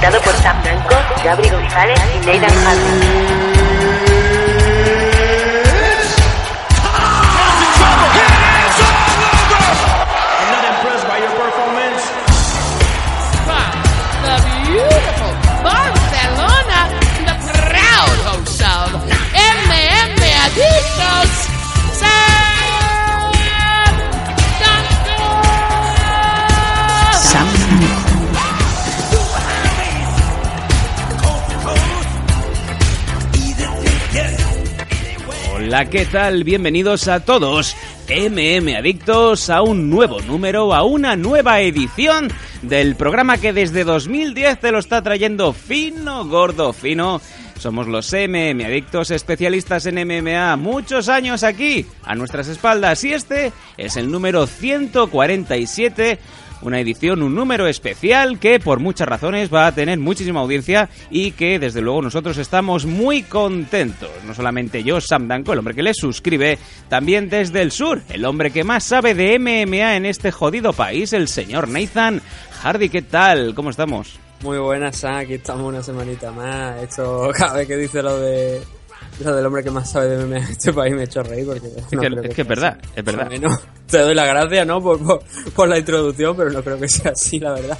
presentado por Sam Blanco, Gabri González y Nathan Hardy. Hola, ¿qué tal? Bienvenidos a todos, MM Adictos, a un nuevo número, a una nueva edición del programa que desde 2010 te lo está trayendo fino, gordo, fino. Somos los MM Adictos, especialistas en MMA, muchos años aquí, a nuestras espaldas, y este es el número 147 una edición, un número especial que por muchas razones va a tener muchísima audiencia y que desde luego nosotros estamos muy contentos. No solamente yo, Sam Danko, el hombre que le suscribe, también desde el sur, el hombre que más sabe de MMA en este jodido país, el señor Nathan Hardy. ¿Qué tal? ¿Cómo estamos? Muy buenas. Aquí estamos una semanita más. Esto, cada vez que dice lo de lo del hombre que más sabe de MMA en este país me he hecho reír porque Es no que, creo es que es verdad, así. es verdad. Te doy la gracia, ¿no? Por, por, por la introducción, pero no creo que sea así, la verdad.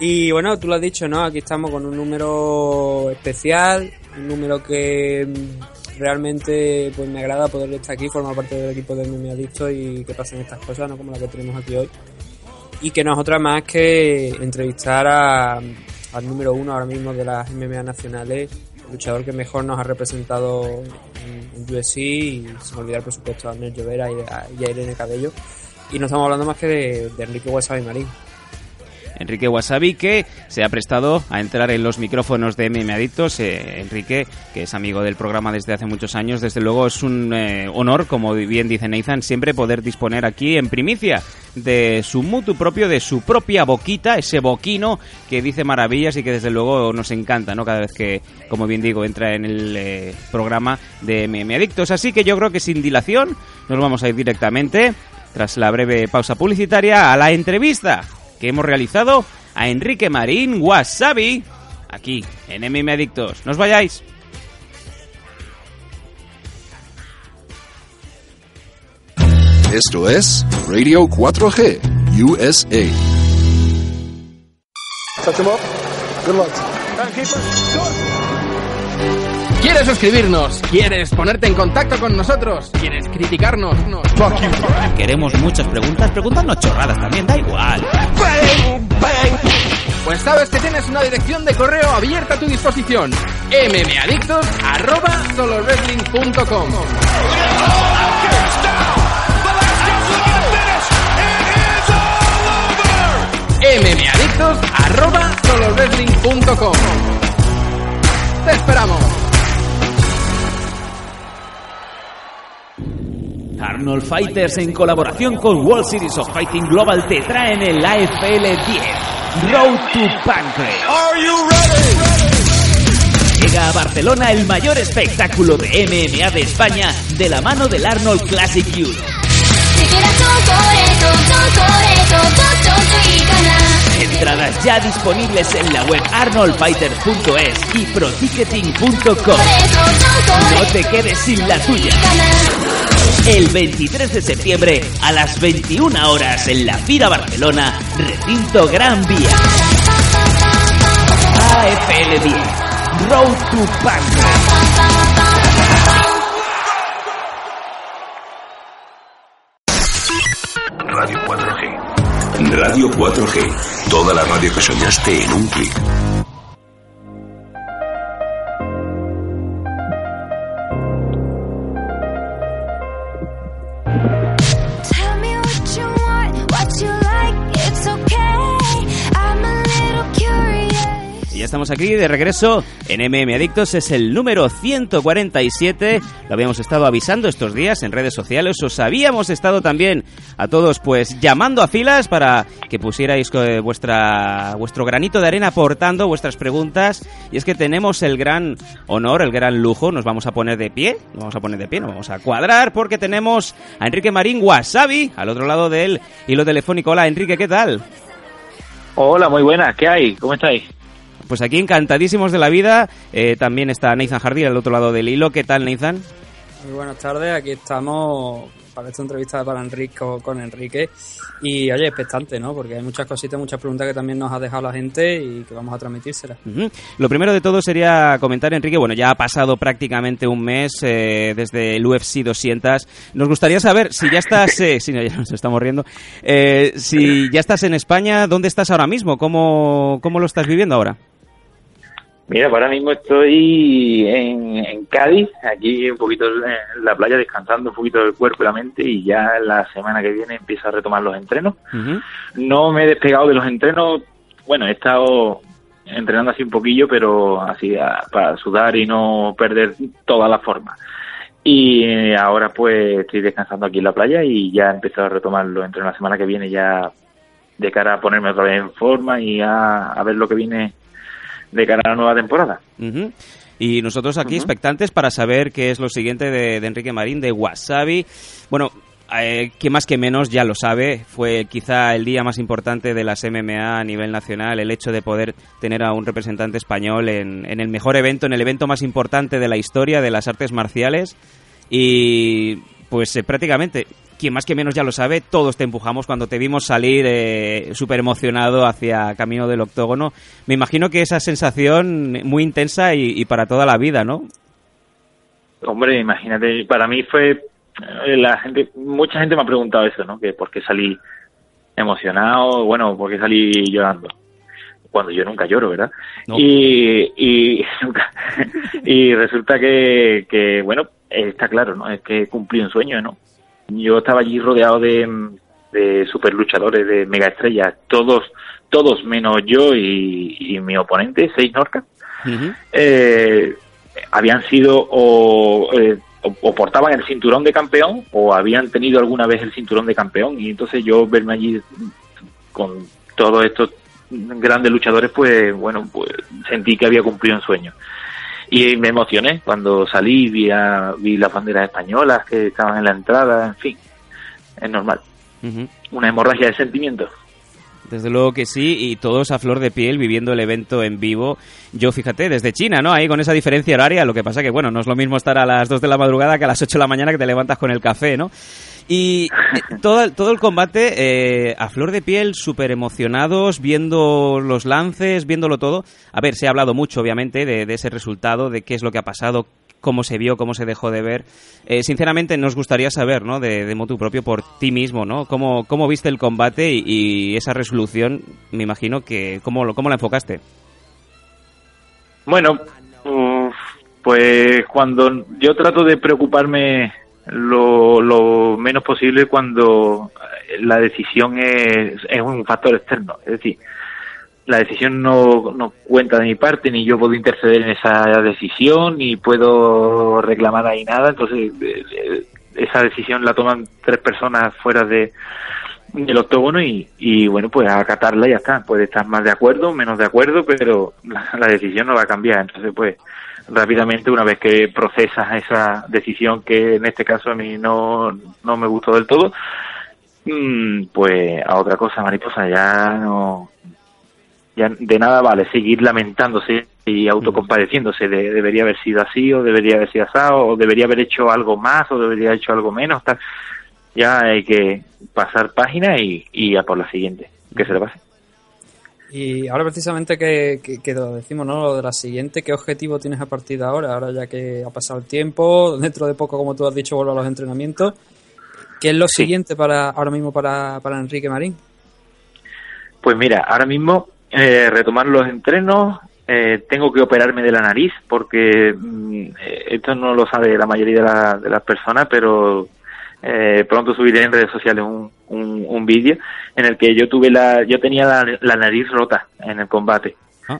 Y bueno, tú lo has dicho, ¿no? Aquí estamos con un número especial, un número que realmente pues me agrada poder estar aquí, formar parte del equipo de MMA Adicto y que pasen estas cosas, ¿no? Como la que tenemos aquí hoy. Y que no es otra más que entrevistar a, al número uno ahora mismo de las MMA nacionales, luchador que mejor nos ha representado en, en UFC y sin olvidar por supuesto a Arnel Llovera y a, y Irene Cabello. Y no estamos hablando más que de, Enrique Wasabi Marín. Enrique Wasabi, que se ha prestado a entrar en los micrófonos de MM Adictos. Eh, Enrique, que es amigo del programa desde hace muchos años, desde luego es un eh, honor, como bien dice Nathan, siempre poder disponer aquí en primicia de su mutu propio, de su propia boquita, ese boquino que dice maravillas y que desde luego nos encanta, ¿no? Cada vez que, como bien digo, entra en el eh, programa de MM Adictos. Así que yo creo que sin dilación nos vamos a ir directamente, tras la breve pausa publicitaria, a la entrevista que hemos realizado a Enrique Marín Wasabi aquí en MM Adictos. No os vayáis. Esto es Radio 4G USA. ¿Quieres suscribirnos? ¿Quieres ponerte en contacto con nosotros? ¿Quieres criticarnos? No. Queremos muchas preguntas, preguntarnos chorradas también, da igual. Pues sabes que tienes una dirección de correo abierta a tu disposición. mmadictos arroba solowrestling.com mmadictos arroba solowrestling.com Te esperamos. Arnold Fighters en colaboración con World Series of Fighting Global te traen el AFL 10 Road to Pancrase. Are you ready? Llega a Barcelona el mayor espectáculo de MMA de España de la mano del Arnold Classic Judo. Entradas ya disponibles en la web arnoldfighters.es y proticketing.com. No te quedes sin la tuya el 23 de septiembre a las 21 horas en la Fira Barcelona, recinto Gran Vía. AFL 10, Road to Punk. Radio 4G. Radio 4G. Toda la radio que soñaste en un clic. Estamos aquí de regreso en MM Adictos, es el número 147. Lo habíamos estado avisando estos días en redes sociales, os habíamos estado también a todos pues llamando a filas para que pusierais eh, vuestra vuestro granito de arena aportando vuestras preguntas. Y es que tenemos el gran honor, el gran lujo, nos vamos a poner de pie, nos vamos a poner de pie, nos vamos a cuadrar porque tenemos a Enrique Marín Wasabi al otro lado del hilo telefónico. Hola Enrique, ¿qué tal? Hola, muy buenas, ¿qué hay? ¿Cómo estáis? Pues aquí encantadísimos de la vida. Eh, también está Nathan Hardy al otro lado del hilo. ¿Qué tal, Nathan? Muy buenas tardes, aquí estamos para esta entrevista para Enrique con, Enrique. Y oye, expectante, ¿no? Porque hay muchas cositas, muchas preguntas que también nos ha dejado la gente y que vamos a transmitírselas. Lo primero de todo sería comentar, Enrique, bueno, ya ha pasado prácticamente un mes eh, desde el UFC 200. Nos gustaría saber si ya estás, eh, sí, no, ya nos estamos riendo, eh, si ya estás en España, ¿dónde estás ahora mismo? ¿Cómo, cómo lo estás viviendo ahora? Mira, ahora mismo estoy en, en Cádiz, aquí un poquito en la playa, descansando un poquito del cuerpo y la mente y ya la semana que viene empiezo a retomar los entrenos. No me he despegado de los entrenos, bueno, he estado entrenando así un poquillo, pero así a- para sudar y no perder toda la forma. Y eh, ahora pues estoy descansando aquí en la playa y ya empiezo a retomar los entrenos la semana que viene ya de cara a ponerme otra vez en forma y a, a ver lo que viene de cara a la nueva temporada. Y nosotros aquí expectantes para saber qué es lo siguiente de, de Enrique Marín, de Wasabi. Bueno, eh, que más que menos ya lo sabe, fue quizá el día más importante de las MMA a nivel nacional, el hecho de poder tener a un representante español en, en el mejor evento, en el evento más importante de la historia de las artes marciales. Y pues eh, prácticamente, quien más que menos ya lo sabe, todos te empujamos cuando te vimos salir eh, súper emocionado hacia camino del octógono. Me imagino que esa sensación muy intensa y, y para toda la vida, ¿no? Hombre, imagínate, para mí fue eh, la gente, mucha gente me ha preguntado eso, ¿no? Que por qué salí emocionado, bueno, por qué salí llorando. Cuando yo nunca lloro, ¿verdad? No. Y, y, nunca- y resulta que, que, bueno, está claro, ¿no? Es que cumplí un sueño, ¿no? Yo estaba allí rodeado de, de super luchadores, de mega estrellas, todos, todos menos yo y, y mi oponente, Seis Norca. Eh, habían sido o, eh, o, o portaban el cinturón de campeón o habían tenido alguna vez el cinturón de campeón. Y entonces yo verme allí con todos estos grandes luchadores pues bueno pues sentí que había cumplido un sueño y me emocioné cuando salí vi a, vi las banderas españolas que estaban en la entrada en fin es normal Ujú. una hemorragia de sentimientos Desde luego que sí, y todos a flor de piel viviendo el evento en vivo. Yo, fíjate, desde China, ¿no? Ahí con esa diferencia horaria, lo que pasa que, bueno, no es lo mismo estar a las 2 de la madrugada que a las 8 de la mañana que te levantas con el café, ¿no? Y eh, todo, todo el combate eh, a flor de piel, súper emocionados, viendo los lances, viéndolo todo. A ver, se ha hablado mucho, obviamente, de, ese resultado, de qué es lo que ha pasado, cómo se vio, cómo se dejó de ver. Eh, sinceramente, nos gustaría saber, ¿no? De, de propio por ti mismo, ¿no? ¿Cómo, cómo viste el combate y, y esa resolución? Me imagino que, ¿cómo, cómo la enfocaste? Bueno, uf, pues cuando yo trato de preocuparme lo, menos posible cuando la decisión es, es un factor externo. Es decir, la decisión no, no cuenta de mi parte, ni yo puedo interceder en esa decisión, ni puedo reclamar ahí nada. Entonces, eh, eh, esa decisión la toman tres personas fuera de del octógono y, bueno, pues acatarla y ya está. Puede estar más de acuerdo, menos de acuerdo, pero la decisión no va a cambiar. Entonces, pues rápidamente, una vez que procesas esa decisión que en este caso a mí no, no me gustó del todo, mm, pues a otra cosa, mariposa, ya no, ya de nada vale seguir lamentándose y autocompadeciéndose de debería haber sido así o debería haber sido así o debería haber hecho algo más o debería haber hecho algo menos tal. Ya hay que pasar página y, y a por la siguiente. Que se le pase Y ahora precisamente que, que, que lo decimos, ¿no? Lo de la siguiente, ¿qué objetivo tienes a partir de ahora? Ahora ya que ha pasado el tiempo, dentro de poco, como tú has dicho, vuelvo a los entrenamientos. ¿Qué es lo siguiente para ahora mismo para, para Enrique Marín? Pues mira, ahora mismo eh, retomar los entrenos, eh, tengo que operarme de la nariz porque mm, eh, esto no lo sabe la mayoría de, la- de las personas, pero eh, pronto subiré en redes sociales un, un, un vídeo en el que yo tuve la, yo tenía la, la nariz rota en el combate.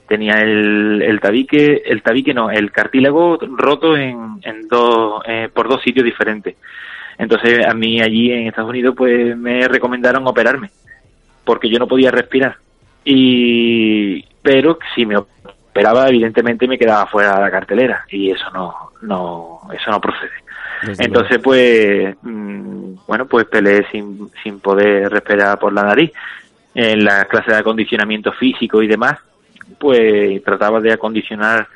Tenía el, el tabique, el tabique no, el cartílago roto en, en dos, eh, por dos sitios diferentes. Entonces a mí allí en Estados Unidos pues me recomendaron operarme porque yo no podía respirar. Y pero si me operaba evidentemente me quedaba fuera de la cartelera y eso no no eso no procede. Entonces pues mm, bueno pues peleé sin sin poder respirar por la nariz en la clase de acondicionamiento físico y demás pues trataba de acondicionar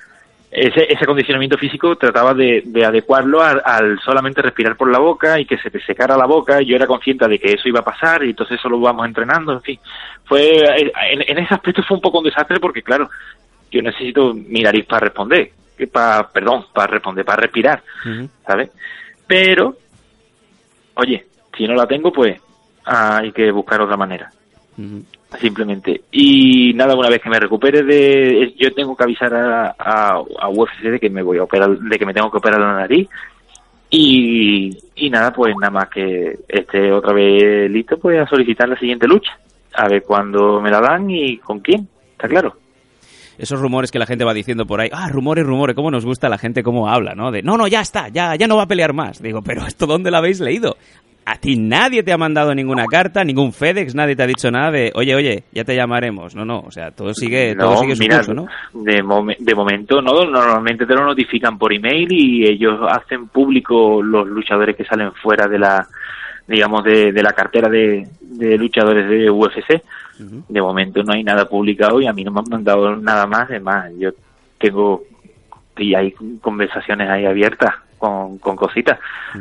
ese, ese acondicionamiento físico trataba de, de adecuarlo al, solamente respirar por la boca y que se te secara la boca. Yo era consciente de que eso iba a pasar y entonces eso lo vamos entrenando. En fin, fue en, en ese aspecto fue un poco un desastre porque, claro, yo necesito mi nariz para responder, para, perdón, para responder, para respirar, ¿sabes? Pero, oye, si no la tengo, pues hay que buscar otra manera simplemente. Y nada, una vez que me recupere de, yo tengo que avisar a, a, a UFC de que me voy a operar, de que me tengo que operar la nariz. Y, y nada, pues nada más que esté otra vez listo, pues a solicitar la siguiente lucha. A ver cuándo me la dan y con quién, está claro. Esos rumores que la gente va diciendo por ahí, ah, rumores, rumores, cómo nos gusta la gente cómo habla, ¿no? De, no, no, ya está, ya, ya no va a pelear más. Digo, pero ¿esto dónde lo habéis leído? a ti nadie te ha mandado ninguna carta, ningún FedEx, nadie te ha dicho nada de, oye, oye, ya te llamaremos. No, no, o sea, todo sigue, todo sigue su mira, curso, ¿no? De, momen- de momento no, normalmente te lo notifican por email y ellos hacen público los luchadores que salen fuera de la, digamos, de, de la cartera de, de luchadores de UFC. De momento no hay nada publicado y a mí no me han mandado nada más. Es más, yo tengo y hay conversaciones ahí abiertas con, con cositas.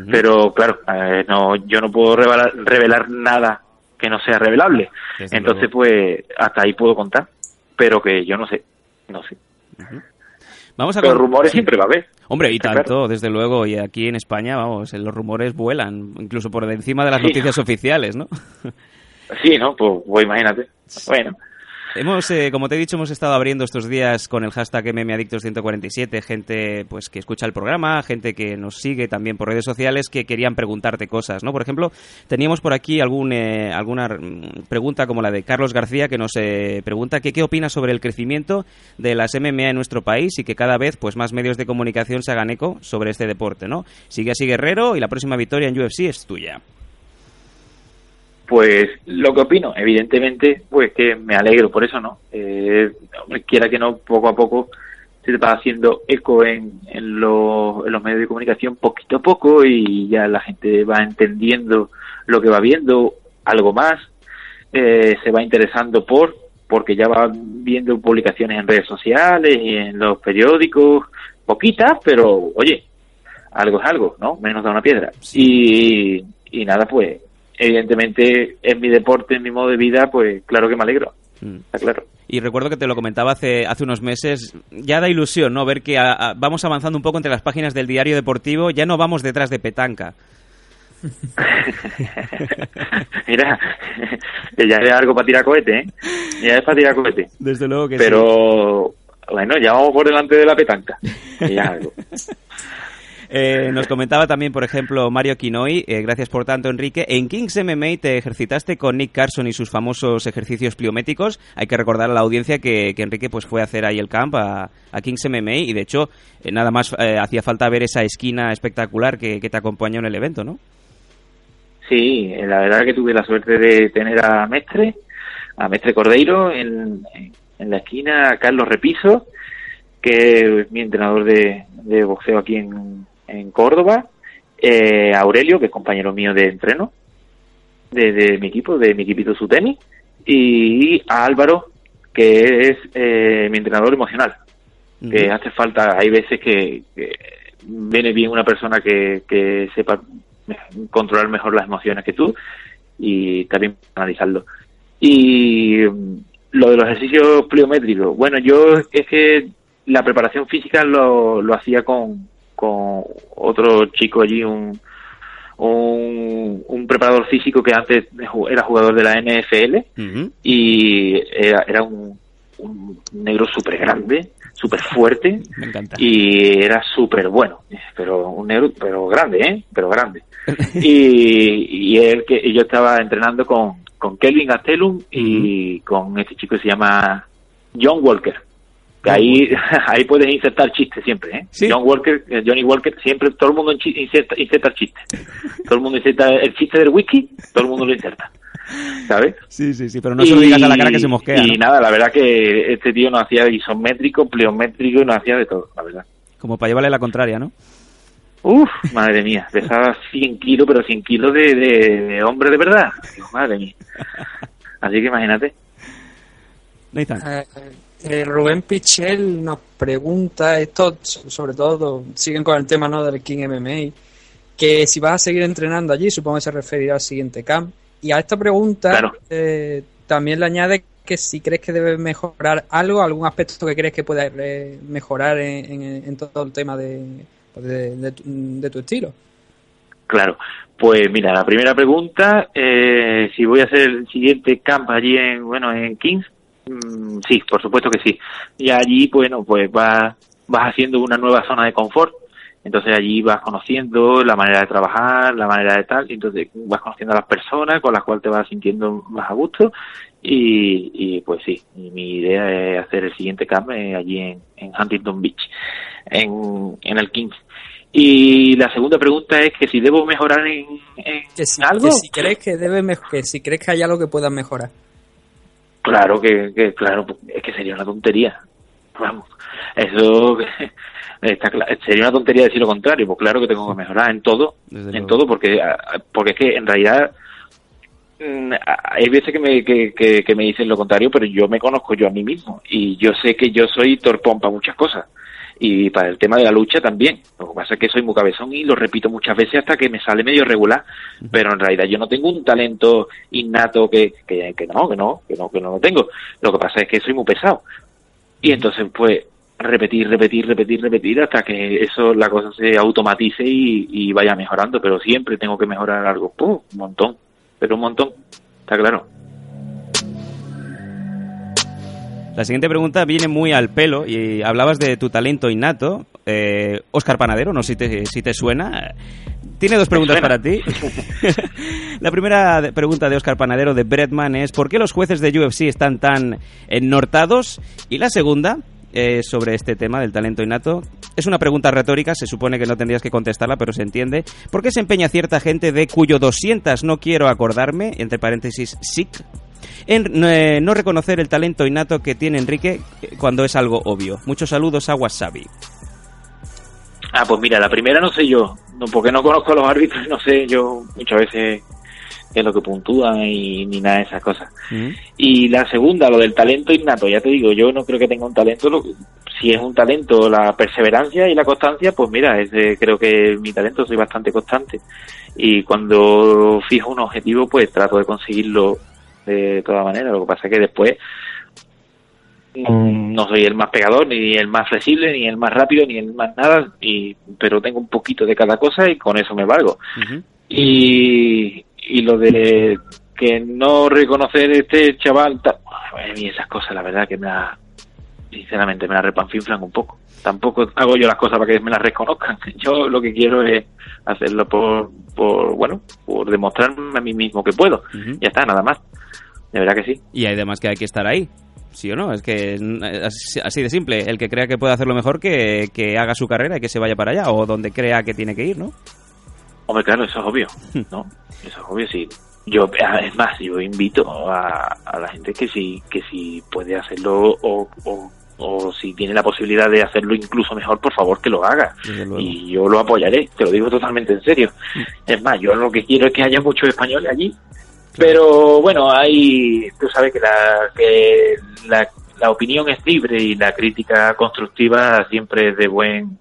Pero claro, eh, no, yo no puedo revelar, revelar nada que no sea revelable. Desde Entonces, pues hasta ahí puedo contar. Pero que yo no sé, no sé. Vamos a Pero con- rumores siempre va a haber. Hombre, y tanto, claro. desde luego, y aquí en España, vamos, los rumores vuelan, incluso por encima de las Sí. noticias oficiales, ¿no? Sí, ¿no? Pues, pues imagínate. Bueno. Hemos, eh, como te he dicho, hemos estado abriendo estos días con el hashtag MMAdictos147, gente pues que escucha el programa, gente que nos sigue también por redes sociales que querían preguntarte cosas, ¿no? Por ejemplo, teníamos por aquí algún, eh, alguna mm, pregunta como la de Carlos García que nos eh, pregunta que qué opinas sobre el crecimiento de las MMA en nuestro país y que cada vez pues más medios de comunicación se hagan eco sobre este deporte, ¿no? Sigue así Guerrero y la próxima victoria en UFC es tuya. Pues lo que opino, evidentemente, pues que me alegro por eso, ¿no? Eh, quiera que no, poco a poco se va haciendo eco en, en, los, en los medios de comunicación poquito a poco y ya la gente va entendiendo lo que va viendo, algo más, eh, se va interesando por, porque ya va viendo publicaciones en redes sociales y en los periódicos, poquitas, pero oye, algo es algo, ¿no? Menos da una piedra. Y, y nada, pues, evidentemente, en mi deporte, en mi modo de vida, pues claro que me alegro. Está claro. Y recuerdo que te lo comentaba hace, hace unos meses, ya da ilusión, ¿no? Ver que a- a- vamos avanzando un poco entre las páginas del diario deportivo, ya no vamos detrás de petanca. Mira, que ya es algo para tirar cohete, ¿eh? Ya es para tirar cohete. Desde luego que Pero, bueno, ya vamos por delante de la petanca. Ya algo. Eh, nos comentaba también, por ejemplo, Mario Quinoi, eh, gracias por tanto, Enrique. En Kings MMA te ejercitaste con Nick Carson y sus famosos ejercicios pliométricos. Hay que recordar a la audiencia que, que Enrique pues fue a hacer ahí el camp a, Kings MMA y, de hecho, eh, nada más eh, hacía falta ver esa esquina espectacular que, que te acompañó en el evento, ¿no? Sí, la verdad que tuve la suerte de tener a Mestre, a Mestre Cordeiro en, en la esquina, a Carlos Repiso, que es mi entrenador de, de boxeo aquí en, en Córdoba, eh, a Aurelio, que es compañero mío de entreno, de, de mi equipo, de mi equipito Sutemi, y a Álvaro, que es eh, mi entrenador emocional. Que hace falta, hay veces que, que viene bien una persona que, que sepa controlar mejor las emociones que tú y también analizarlo. Y mm, lo de los ejercicios pliométricos, bueno, yo es que la preparación física lo, lo hacía con, con otro chico allí, un, un, un preparador físico que antes era jugador de la NFL y era, era un, un negro súper grande, súper fuerte Me encanta. y era súper bueno, pero un negro, pero grande, ¿eh? Pero grande. y, y él que y yo estaba entrenando con, con Kelvin Gastelum y con este chico que se llama John Walker. Que ahí, ahí puedes insertar chistes siempre, ¿eh? John Walker, eh, Johnny Walker, siempre todo el mundo inserta, inserta chistes. Todo el mundo inserta el chiste del whisky, todo el mundo lo inserta. ¿Sabes? Sí, sí, sí, pero no se lo digas a la cara que se mosquea. Y ¿no? nada, la verdad que este tío nos hacía isométrico, pliométrico, nos hacía de todo, la verdad. Como para llevarle la contraria, ¿no? Uf, madre mía, pesaba 100 kilos, pero 100 kilos de, de, de hombre de verdad. Madre mía. Así que imagínate. Nathan. Eh, Rubén Pichel nos pregunta, esto sobre todo, siguen con el tema ¿no? del King MMA, que si vas a seguir entrenando allí, supongo que se referirá al siguiente camp. Y a esta pregunta Claro. eh, también le añade que si crees que debe mejorar algo, algún aspecto que crees que pueda eh, mejorar en, en- en todo el tema de, de, de tu, de tu estilo. Claro, pues mira, la primera pregunta, eh, si voy a hacer el siguiente camp allí en, bueno, en Kings, mm, sí, por supuesto que sí. Y allí, bueno, pues vas, vas haciendo una nueva zona de confort. Entonces allí vas conociendo la manera de trabajar, la manera de tal, y entonces vas conociendo a las personas con las cuales te vas sintiendo más a gusto y, y pues sí, y mi idea es hacer el siguiente camp eh, allí en, en Huntington Beach, en, en el Kings. Y la segunda pregunta es que si debo mejorar en, en Que si, algo. que si crees que debe que si crees que hay algo que puedas mejorar. Claro que, que- claro, es que sería una tontería. Vamos, eso está sería una tontería decir lo contrario, pues claro que tengo que mejorar en todo, Desde en luego. todo, porque porque es que en realidad mm, hay veces que me, que, que- que me dicen lo contrario, pero yo me conozco yo a mí mismo y yo sé que yo soy torpón para muchas cosas. Y para el tema de la lucha también. Lo que pasa es que soy muy cabezón y lo repito muchas veces hasta que me sale medio regular. Pero en realidad yo no tengo un talento innato que, que, que no, que no, que no, que no lo tengo. Lo que pasa es que soy muy pesado. Y entonces, pues, repetir, repetir, repetir, repetir hasta que eso, la cosa se automatice y, y vaya mejorando. Pero siempre tengo que mejorar algo. ¡Pum! un montón. Pero un montón. Está claro. La siguiente pregunta viene muy al pelo y hablabas de tu talento innato. Eh, Oscar Panadero, no sé si te, si te suena. Tiene dos preguntas para ti. la primera pregunta de Oscar Panadero de Bretman es ¿por qué los jueces de UFC están tan ennortados? Y la segunda, eh, sobre este tema del talento innato, es una pregunta retórica, se supone que no tendrías que contestarla, pero se entiende. ¿Por qué se empeña cierta gente de cuyo 200 no quiero acordarme, entre paréntesis, SIC, en eh, no reconocer el talento innato que tiene Enrique eh, cuando es algo obvio. Muchos saludos a Wasabi. Ah, pues mira, la primera no sé yo, no, porque no conozco a los árbitros, no sé yo muchas veces qué es lo que puntúan y ni nada de esas cosas. Y la segunda, lo del talento innato, ya te digo, yo no creo que tenga un talento, lo- si es un talento la perseverancia y la constancia, pues mira, es de- creo que mi talento soy bastante constante. Y cuando fijo un objetivo, pues trato de conseguirlo de toda manera. Lo que pasa es que después mm, no soy el más pegador, ni el más flexible, ni el más rápido, ni el más nada, y, pero tengo un poquito de cada cosa y con eso me valgo. Y, y lo de que no reconocer este chaval, mí esas cosas, la verdad que me la, sinceramente me la repanfinflan un poco. Tampoco hago yo las cosas para que me las reconozcan. Yo lo que quiero es hacerlo por, por bueno, por demostrarme a mí mismo que puedo. Ya está, nada más. De verdad que sí. Y además que hay que estar ahí. ¿Sí o no? Es que es así así de simple. El que crea que puede hacerlo mejor, que, que haga su carrera y que se vaya para allá. O donde crea que tiene que ir, ¿no? Hombre, claro, eso es obvio, ¿no? Eso es obvio, sí. Yo, es más, yo invito a, a la gente que si, que si puede hacerlo o, o, o si tiene la posibilidad de hacerlo incluso mejor, por favor que lo haga. Y yo lo apoyaré, te lo digo totalmente en serio. Es más, yo lo que quiero es que haya muchos españoles allí. Pero bueno, hay, tú sabes que la, que la, la opinión es libre y la crítica constructiva siempre es de buen,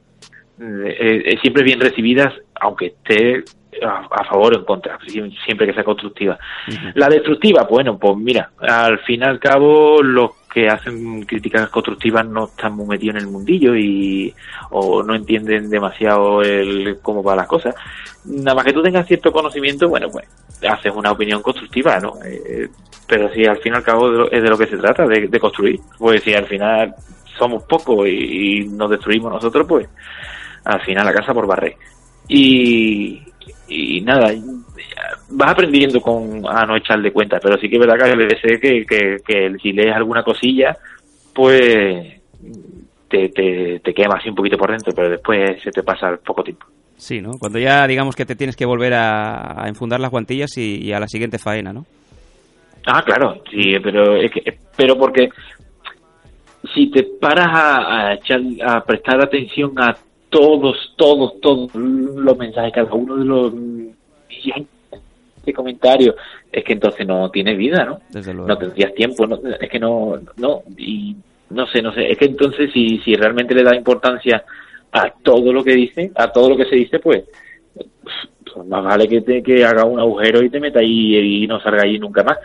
eh, siempre bien recibidas, aunque esté a, a favor o en contra, sie- siempre que sea constructiva. La destructiva, bueno, pues mira, al fin y al cabo los que hacen críticas constructivas no están muy metidos en el mundillo y o no entienden demasiado el cómo van las cosas. Nada más que tú tengas cierto conocimiento, bueno, pues haces una opinión constructiva, ¿no? Eh, pero si al fin y al cabo de lo- es de lo que se trata, de, de construir. Pues si al final somos pocos y, y nos destruimos nosotros, pues al final la casa por barrer. Y, y nada, vas aprendiendo con a no echarle cuenta, pero sí que es verdad que ser que, que, que si lees alguna cosilla, pues te, te, te quema así un poquito por dentro, pero después se te pasa al poco tiempo. Sí, ¿no? Cuando ya digamos que te tienes que volver a, a enfundar las guantillas y, y a la siguiente faena, ¿no? Ah, claro, sí, pero es que, pero porque si te paras a, a echar, a prestar atención a todos, todos, todos los mensajes, cada uno de los millones de comentarios, es que entonces no tiene vida, ¿no? Desde luego. No tendrías tiempo, no, es que no, no, y no sé, no sé, es que entonces si, si realmente le da importancia a todo lo que dice, a todo lo que se dice, pues, pues más vale que, te, que haga un agujero y te meta ahí y no salga ahí nunca más.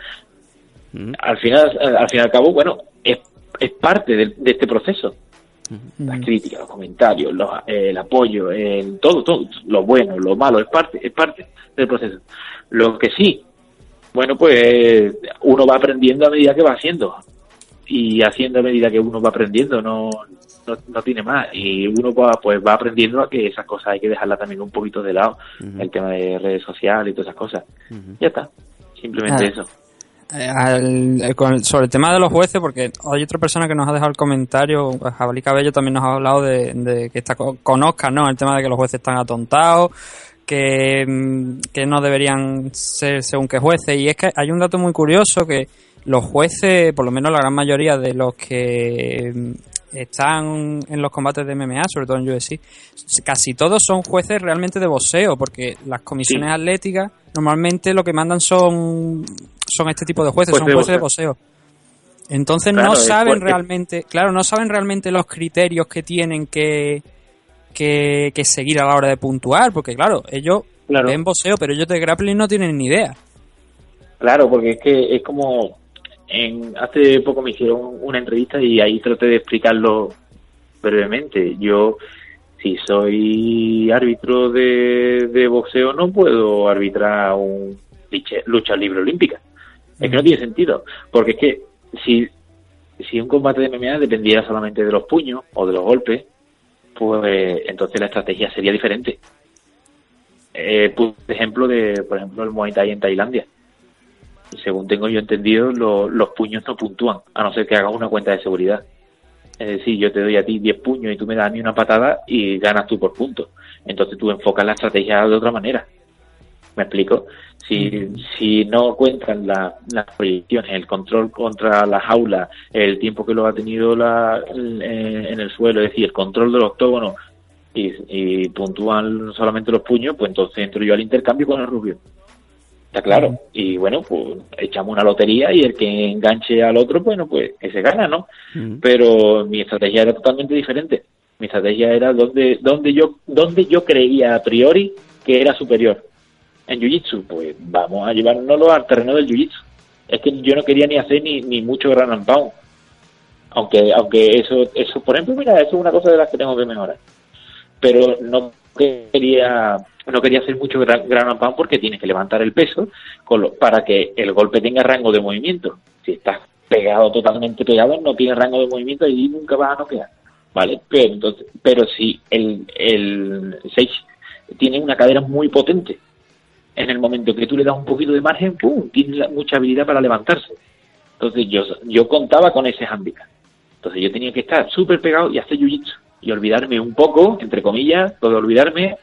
Al final, al fin y al cabo, bueno, es, es parte del- de, este proceso. Las críticas, los comentarios, los- eh, el apoyo, el, todo, todo, lo bueno, lo malo, es parte, es parte del proceso. Lo que sí, bueno, pues uno va aprendiendo a medida que va haciendo. Y haciendo a medida que uno va aprendiendo, no, no, no tiene más. Y uno va, pues va aprendiendo a que esas cosas hay que dejarlas también un poquito de lado. El tema de redes sociales y todas esas cosas. Ya está. Simplemente Ah. eso. Eh, al- eh, con- sobre el tema de los jueces, porque hay otra persona que nos ha dejado el comentario, Jabalí Cabello también nos ha hablado de, de que está co- conozca ¿no? el tema de que los jueces están atontados, que, mm, que no deberían ser según qué jueces. Y es que hay un dato muy curioso que los jueces, por lo menos la gran mayoría de los que mm, están en los combates de MMA, sobre todo en UFC, casi todos son jueces realmente de boxeo, porque las comisiones Sí. atléticas normalmente lo que mandan son son este tipo de jueces, Jueces son de jueces de boxeo. Entonces Claro, no saben realmente, claro, no saben realmente los criterios que tienen que, que, que seguir a la hora de puntuar, porque claro, ellos Claro. ven boxeo, pero ellos de grappling no tienen ni idea. Claro, porque es que es como en hace poco me hicieron una entrevista y ahí traté de explicarlo brevemente. Yo si soy árbitro de, de boxeo no puedo arbitrar un lucha libre olímpica. Es que no tiene sentido, porque es que si si un combate de MMA dependiera solamente de los puños o de los golpes, pues entonces la estrategia sería diferente. Eh, puse ejemplo de, por ejemplo, el Muay Thai en Tailandia. Según tengo yo entendido, lo- los puños no puntúan, a no ser que hagas una cuenta de seguridad. Es decir, yo te doy a ti 10 puños y tú me das a mí una patada y ganas tú por puntos. Entonces tú enfocas la estrategia de otra manera. ¿Me explico? Si, si no cuentan la- las proyecciones, el control contra la jaula, el tiempo que lo ha tenido la, el- eh, en el suelo, es decir, el control del octógono, y, y puntúan solamente los puños, pues entonces entro yo al intercambio con el rubio. Está claro. Y bueno, pues echamos una lotería y el que enganche al otro, bueno, pues ese gana, ¿no? Pero mi estrategia era totalmente diferente. Mi estrategia era donde, donde yo, donde yo creía a priori que era superior. En Jiu-Jitsu, pues vamos a llevárnoslo al terreno del Jiu-Jitsu. Es que yo no quería ni hacer ni, ni mucho gran pound. Aunque, aunque eso, eso, por ejemplo, mira, eso es una cosa de las que tengo que mejorar. Pero no quería, no quería hacer mucho gran, porque tienes que levantar el peso con lo- para que el golpe tenga rango de movimiento. Si estás pegado, totalmente pegado, no tiene rango de movimiento y nunca vas a noquear. Vale, pero entonces, pero si el, el 6 tiene una cadera muy potente, en el momento que tú le das un poquito de margen, ¡pum! tiene mucha habilidad para levantarse. Entonces yo, yo contaba con ese handicap. Entonces yo tenía que estar súper pegado y hacer jiu-jitsu. Y olvidarme un poco, entre comillas, todo olvidarme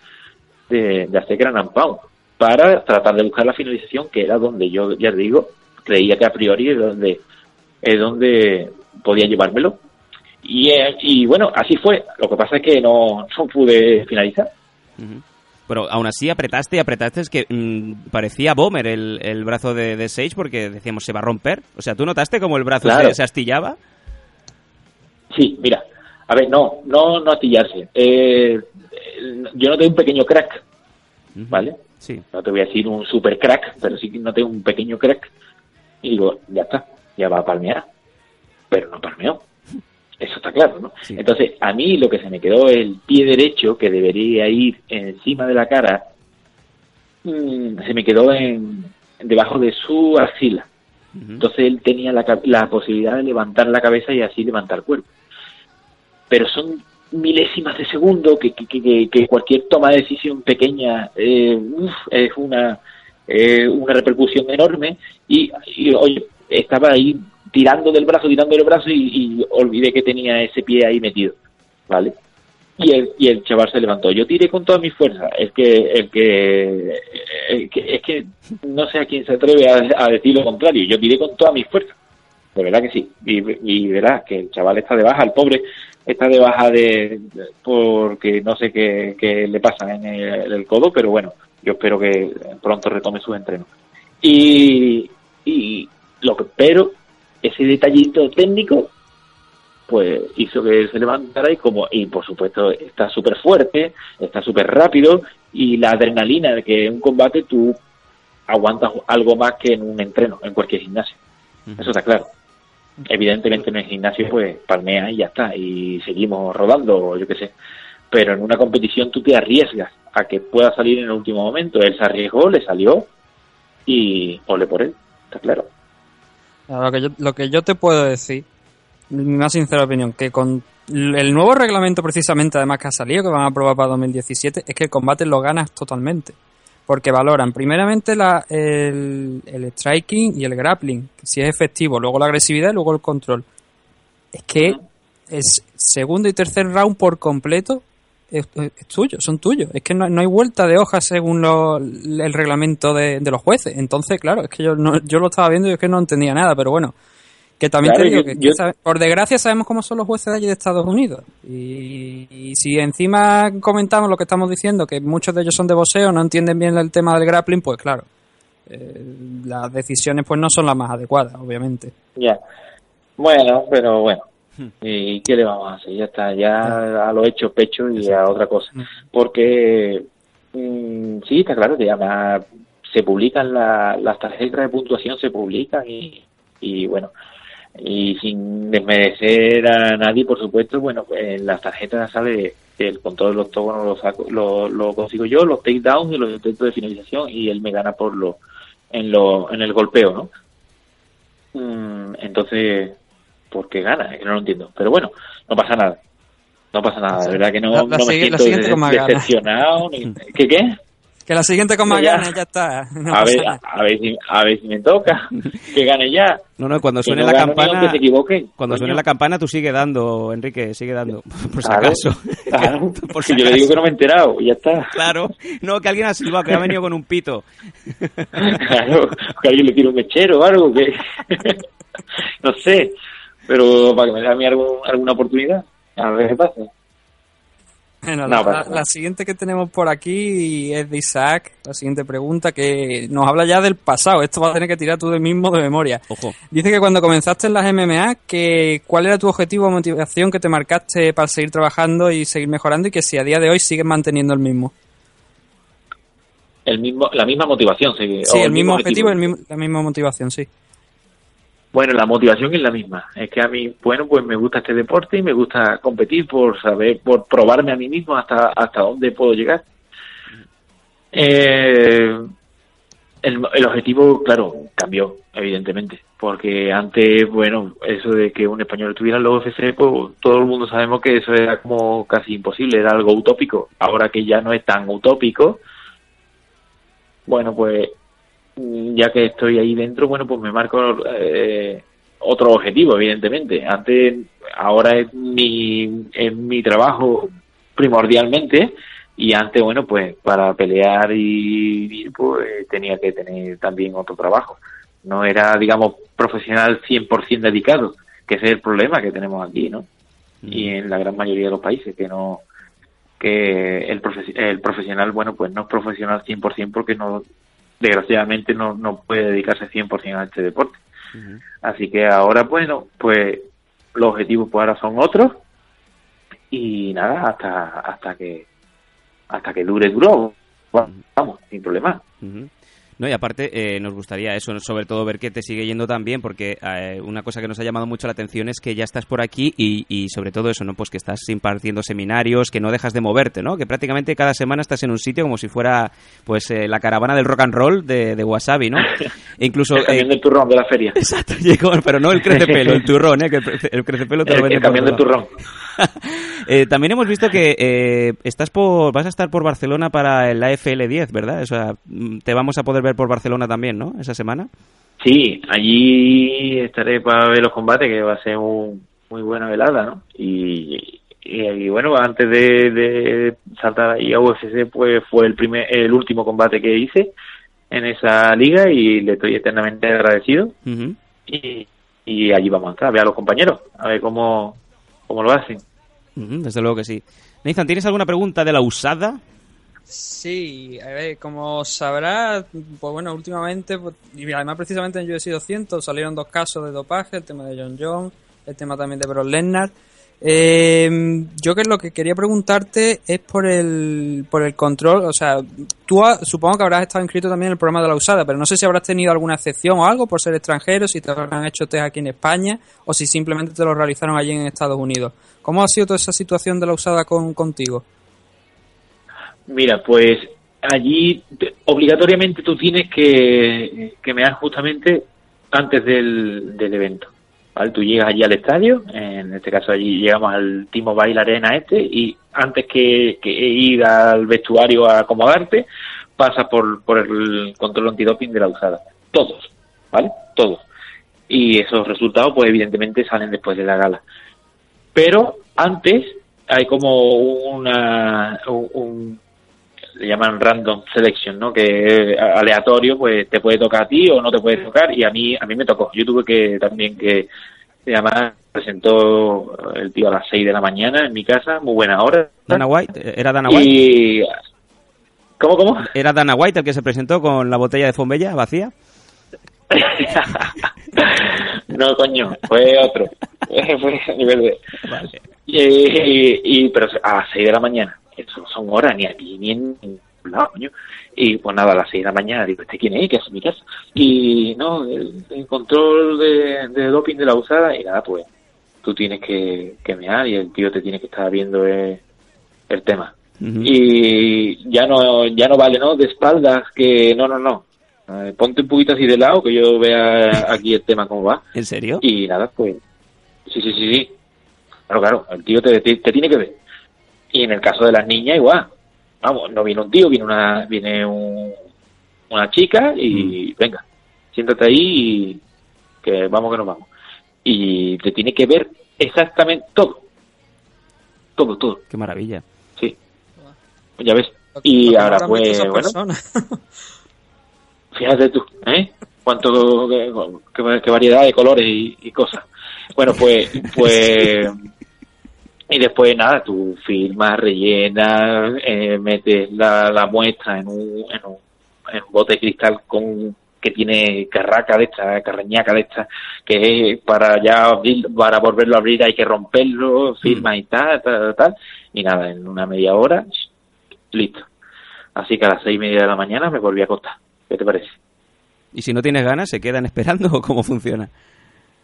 de, de hacer gran pound. Para tratar de buscar la finalización, que era donde yo, ya te digo, creía que a priori es donde, es donde podía llevármelo. Y, eh, y bueno, así fue. Lo que pasa es que no, no pude finalizar. Pero aún así apretaste y apretaste, es que mm, parecía Bomber el, el brazo de, de Sage porque decíamos se va a romper. O sea, ¿tú notaste como el brazo Claro. se, se astillaba? Sí, mira, a ver, no, no, no astillarse. Eh, eh, yo noté un pequeño crack, ¿vale? Sí. No te voy a decir un super crack, pero sí que noté un pequeño crack. Y digo, ya está, ya va a palmear. Pero no palmeó. Eso está claro, ¿no? Entonces, a mí lo que se me quedó el pie derecho, que debería ir encima de la cara, mm, se me quedó en, debajo de su axila. Entonces él tenía la, la posibilidad de levantar la cabeza y así levantar el cuerpo. Pero son milésimas de segundo que, que, que- que cualquier toma de decisión pequeña eh, uf, es una, eh, una repercusión enorme y, y, oye, estaba ahí tirando del brazo, tirando del brazo y, y olvidé que tenía ese pie ahí metido, ¿vale? Y el, y el chaval se levantó. Yo tiré con toda mi fuerza. Es que, el que, es que no sé a quién se atreve a, decir lo contrario. Yo tiré con toda mi fuerza. De verdad que sí. Y, y verás que el chaval está de baja, el pobre está de baja de, porque no sé qué, qué le pasa en el, el codo, pero bueno, yo espero que pronto retome sus entrenos. Y, y lo que espero, ese detallito técnico, pues hizo que se levantara y como y por supuesto está súper fuerte, está súper rápido y la adrenalina de que en un combate tú aguantas algo más que en un entreno, en cualquier gimnasio. Eso está claro. Evidentemente en el gimnasio pues palmea y ya está, y seguimos rodando, o yo qué sé. Pero en una competición tú te arriesgas a que pueda salir en el último momento. Él se arriesgó, le salió y ole por él, está claro. Lo que, yo, lo que yo te puedo decir, mi más sincera opinión, que con el nuevo reglamento precisamente además que ha salido, que van a aprobar para 2017, es que el combate lo ganas totalmente. Porque valoran primeramente la, el, el striking y el grappling, si es efectivo, luego la agresividad y luego el control. Es que es segundo y tercer round por completo es, es tuyo, son tuyos. Es que no, no hay vuelta de hoja según lo- el reglamento de, de los jueces. Entonces, claro, es que yo, no, yo lo estaba viendo y es que no entendía nada, pero bueno. Que también Claro, te digo que, yo- que sabe- por desgracia sabemos cómo son los jueces de allí de Estados Unidos. Y, y si encima comentamos lo que estamos diciendo, que muchos de ellos son de boxeo, no entienden bien el tema del grappling, pues claro, eh, las decisiones pues no son las más adecuadas, obviamente. Ya. Bueno, pero bueno. ¿Y qué le vamos a hacer? Ya está, ya a lo hecho pecho y a otra cosa. Porque mm, sí, está claro que se publican la- las tarjetas de puntuación, se publican y, y bueno, y sin desmerecer a nadie, por supuesto, bueno, pues en las tarjetas sale el control del octógono lo, saco, lo, lo consigo yo, los takedowns y los intentos de finalización y él me gana por lo en lo en el golpeo, ¿no? Mm, entonces, ¿por qué gana? Que no lo entiendo. Pero bueno, no pasa nada. No pasa nada, de verdad que no, La- la no me siento siguiente de- decepcionado. Ni, ¿Qué qué? Que la siguiente con más Ya. ganas ya está. No a, ver, a, ver si, a ver si me toca. Que gane ya. No, no, cuando Que suene no la campana. aunque se equivoquen, Cuando suene la campana, tú sigue dando, Enrique, sigue dando. Por si Claro, acaso. claro. Por Si yo le digo que no me he enterado, ya está. Claro, no, que alguien ha silbado, que ha venido con un pito. Claro, que alguien le tire un mechero o algo, que no sé, pero para que me dé a mí algún- alguna oportunidad, a ver qué pasa. Bueno, No, la, la- siguiente que tenemos por aquí es de Isaac, la siguiente pregunta, que nos habla ya del pasado. Esto vas a tener que tirar tú de mismo de memoria. Ojo. Dice que cuando comenzaste en las MMA, que cuál era tu objetivo o motivación que te marcaste para seguir trabajando y seguir mejorando y que si a día de hoy sigues manteniendo el mismo. El mismo, la misma motivación. sí, Sí, el mismo objetivo, el mismo- la misma motivación, sí. Bueno, la motivación es la misma. Es que a mí, bueno, pues me gusta este deporte y me gusta competir por saber, por probarme a mí mismo hasta, hasta dónde puedo llegar. Eh, el, objetivo, claro, cambió, evidentemente. Porque antes, bueno, eso de que un español estuviera en la UFC, pues todo el mundo sabemos que eso era como casi imposible, era algo utópico. Ahora que ya no es tan utópico, bueno, pues ya que estoy ahí dentro, bueno, pues me marco eh, otro objetivo, evidentemente. Antes, ahora es mi, es mi trabajo primordialmente y antes, bueno, pues para pelear y vivir, pues tenía que tener también otro trabajo. No era, digamos, profesional 100% dedicado, que ese es el problema que tenemos aquí, ¿no? Y en la gran mayoría de los países, que no que el, profe- el profesional, bueno, pues no es profesional 100% porque no, desgraciadamente no, no puede dedicarse 100% a este deporte. Así que ahora, bueno, pues los objetivos pues ahora son otros y nada, hasta hasta que hasta que dure, duró. Vamos, sin problema. Ujú. No, y aparte eh, nos gustaría eso, sobre todo ver que te sigue yendo tan bien, porque eh, una cosa que nos ha llamado mucho la atención es que ya estás por aquí y, y sobre todo eso, ¿no? Pues que estás impartiendo seminarios, que no dejas de moverte, ¿no? Que prácticamente cada semana estás en un sitio como si fuera, pues, eh, la caravana del rock and roll de, de Wasabi, ¿no? E incluso... El camión eh, del turrón de la feria. Exacto, llegó, pero no el crecepelo, el turrón, ¿eh? Que el, el crecepelo te lo El, el camión del otro lado. turrón. Eh, también hemos visto que eh, estás por, vas a estar por Barcelona para el AFL 10, ¿verdad? O sea, te vamos a poder ver por Barcelona también, ¿no? Esa semana. Sí, allí estaré para ver los combates, que va a ser un, muy buena velada, ¿no? Y, y, y bueno, antes de, de saltar ahí a UFC, pues fue el primer, el último combate que hice en esa liga y le estoy eternamente agradecido. Y, y allí vamos a entrar, a ver a los compañeros, a ver cómo, cómo lo hacen. Desde luego que sí. Nathan, ¿tienes alguna pregunta de la usada? Sí, a ver, como sabrás, pues bueno, últimamente, pues, y además precisamente en UFC 200 salieron dos casos de dopaje, el tema de John John, el tema también de Brock Lesnar. Eh, yo que lo que quería preguntarte es por el, por el control, o sea, tú supongo que habrás estado inscrito también en el programa de la usada, pero no sé si habrás tenido alguna excepción o algo por ser extranjero, si te habrán hecho test aquí en España o si simplemente te lo realizaron allí en Estados Unidos. ¿Cómo ha sido toda esa situación de la usada con, contigo? Mira, pues allí te- obligatoriamente tú tienes que, que mear justamente antes del, del evento. ¿vale? Tú llegas allí al estadio, en este caso allí llegamos al Timo Bail Arena este, y antes que, que ir al vestuario a acomodarte, pasas por, por el control antidoping de la usada. Todos, ¿vale? Todos. Y esos resultados, pues evidentemente salen después de la gala. Pero antes hay como una, un, un- le llaman random selection, ¿no? Que aleatorio, pues te puede tocar a ti o no te puede tocar y a mí a mí me tocó. Yo tuve que también que además presentó el tío a las 6 de la mañana en mi casa, muy buena hora. Dana White, ¿era Dana White? Y ¿Cómo cómo? ¿Era Dana White el que se presentó con la botella de Fombella vacía? no, coño, fue otro. fue nivel de... Y, y- y- pero a las 6 de la mañana, son horas ni aquí ni en ningún lado, coño. Y pues nada, a las 6 de la mañana digo, ¿este quién es? Que es mi casa. Y no, el, el control de, de doping de la usada, y nada, pues tú tienes que, que mear y el tío te tiene que estar viendo eh, el tema. Y ya no, ya no vale, ¿no? De espaldas, que no, no, no. Eh, ponte un poquito así de lado, que yo vea aquí el tema cómo va. ¿En serio? Y nada, pues. Sí, sí, sí, sí. Claro, claro, el tío te, te, te tiene que ver. Y en el caso de las niñas, igual. Vamos, no viene un tío, viene una, viene un- una chica y venga, siéntate ahí y que vamos que nos vamos. Y te tiene que ver exactamente todo. Todo, todo. Qué maravilla. Sí. Ya ves. Y ahora, pues, bueno? Fíjate tú, ¿eh? Cuánto, qué variedad de colores y, y cosas. Bueno, pues, pues, y después nada, tú filmas, rellenas, eh, metes la, la muestra en un, en un, en un bote de cristal con que tiene carraca de esta, carreñaca de esta, que para ya abrir, para volverlo a abrir hay que romperlo, firma y tal, tal, tal, y nada, en una media hora, listo. Así que a las seis y media de la mañana me volví a acostar. ¿Qué te parece? ¿Y si no tienes ganas, se quedan esperando o cómo funciona?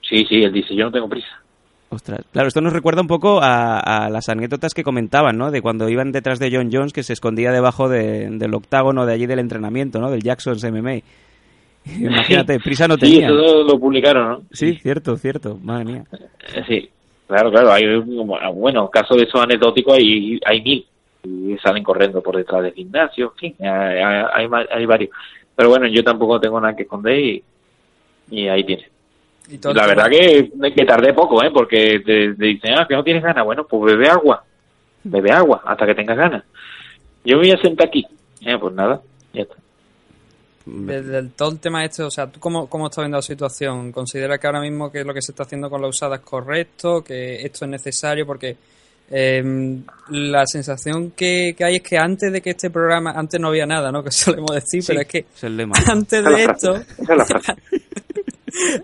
Sí, sí, él dice, yo no tengo prisa. Ostras, claro, esto nos recuerda un poco a, a las anécdotas que comentaban, ¿no? De cuando iban detrás de John Jones, que se escondía debajo de- del octágono de allí del entrenamiento, ¿no? Del Jackson's MMA. Imagínate, prisa no Sí, tenía. eso lo, publicaron, ¿no? Sí, cierto, cierto, madre mía. Eh, Sí, claro, claro, hay un- bueno, casos de esos anecdóticos hay, hay mil y salen corriendo por detrás del gimnasio, en fin, hay, hay, hay varios. Pero bueno, yo tampoco tengo nada que esconder y, y ahí tiene. Y todo La el verdad que, que tardé poco, ¿eh? Porque te, te dicen, ah, que no tienes ganas. Bueno, pues bebe agua. Bebe agua hasta que tengas ganas. Yo me voy a sentar aquí. Eh, pues nada, ya está. Del, del- todo el tema este, o sea, ¿tú cómo, cómo estás viendo la situación? ¿Considera que ahora mismo que lo que se está haciendo con la usada es correcto? ¿Que esto es necesario? Porque eh, la sensación que, que hay es que antes de que este programa, antes no había nada, ¿no? Que solemos decir, Sí, pero es que es el lema. antes de esto, es.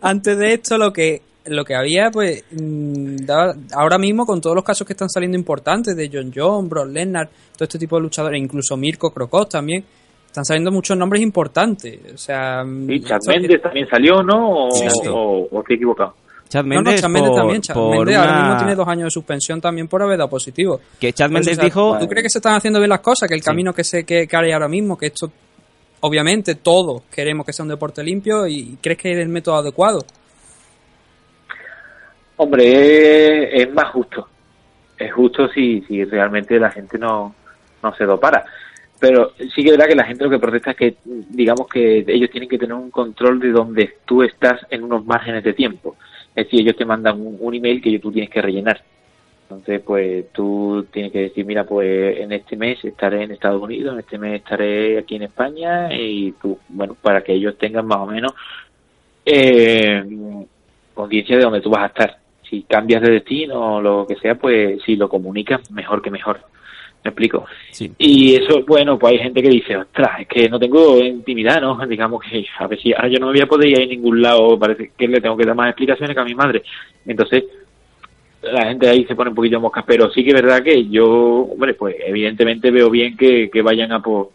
antes de esto lo que lo que había pues mm, daba- ahora mismo con todos los casos que están saliendo importantes de John John, Brock Lesnar, todo este tipo de luchadores, incluso Mirko Crocos también, están saliendo muchos nombres importantes, o sea, mm, Sí, Chad esto- Mendes también salió, ¿no? O, Sí, sí. o- o estoy equivocado. Chad no, no, Mendes, Chad Mendes por- también, Chad por Mendes ahora una- mismo tiene dos años de suspensión también por haber dado positivo. Que Chad Pues, sea, dijo... ¿Tú crees que se están haciendo bien las cosas? Que el camino que se que, que hay ahora mismo, que esto, obviamente todos queremos que sea un deporte limpio y crees que es el método adecuado. Hombre, es, más justo. Es justo si, si realmente la gente no, no se dopara. Pero sí que es verdad que la gente lo que protesta es que, digamos que ellos tienen que tener un control de donde tú estás en unos márgenes de tiempo. Es decir, ellos te mandan un, un email que tú tienes que rellenar. Entonces, pues tú tienes que decir, mira, pues en este mes estaré en Estados Unidos, en este mes estaré aquí en España y tú, bueno, para que ellos tengan más o menos eh, conciencia de dónde tú vas a estar. Si cambias de destino o lo que sea, pues si lo comunicas, mejor que mejor. ¿Me explico? Sí. Y eso, bueno, pues hay gente que dice, ostras, es que no tengo intimidad, ¿no? Digamos que, a ver si ahora yo no me voy a poder ir a ningún lado, parece que le tengo que dar más explicaciones que a mi madre. Entonces, la gente ahí se pone un poquito mosca, pero sí que es verdad que yo, hombre, pues evidentemente veo bien que, que vayan a por,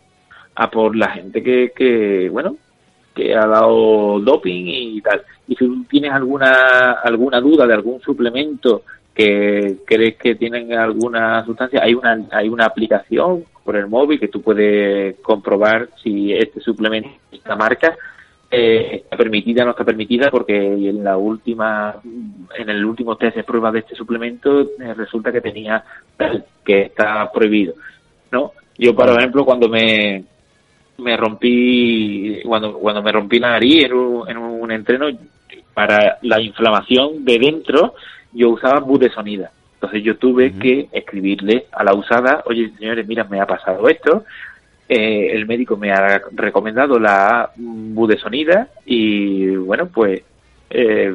a por la gente que, que, bueno, que ha dado doping y tal. Y si tienes alguna, alguna duda de algún suplemento que crees que tienen alguna sustancia, hay una, hay una aplicación por el móvil que tú puedes comprobar si este suplemento, esta marca, eh, está permitida o no está permitida porque en la última en el último test de prueba de este suplemento eh, resulta que tenía tal que está prohibido no yo por ejemplo cuando me me rompí cuando cuando me rompí la nariz en un, en un entreno para la inflamación de dentro yo usaba budesonida. Entonces yo tuve que escribirle a la usada oye señores mira me ha pasado esto eh, el médico me ha recomendado la budesonida y bueno, pues eh,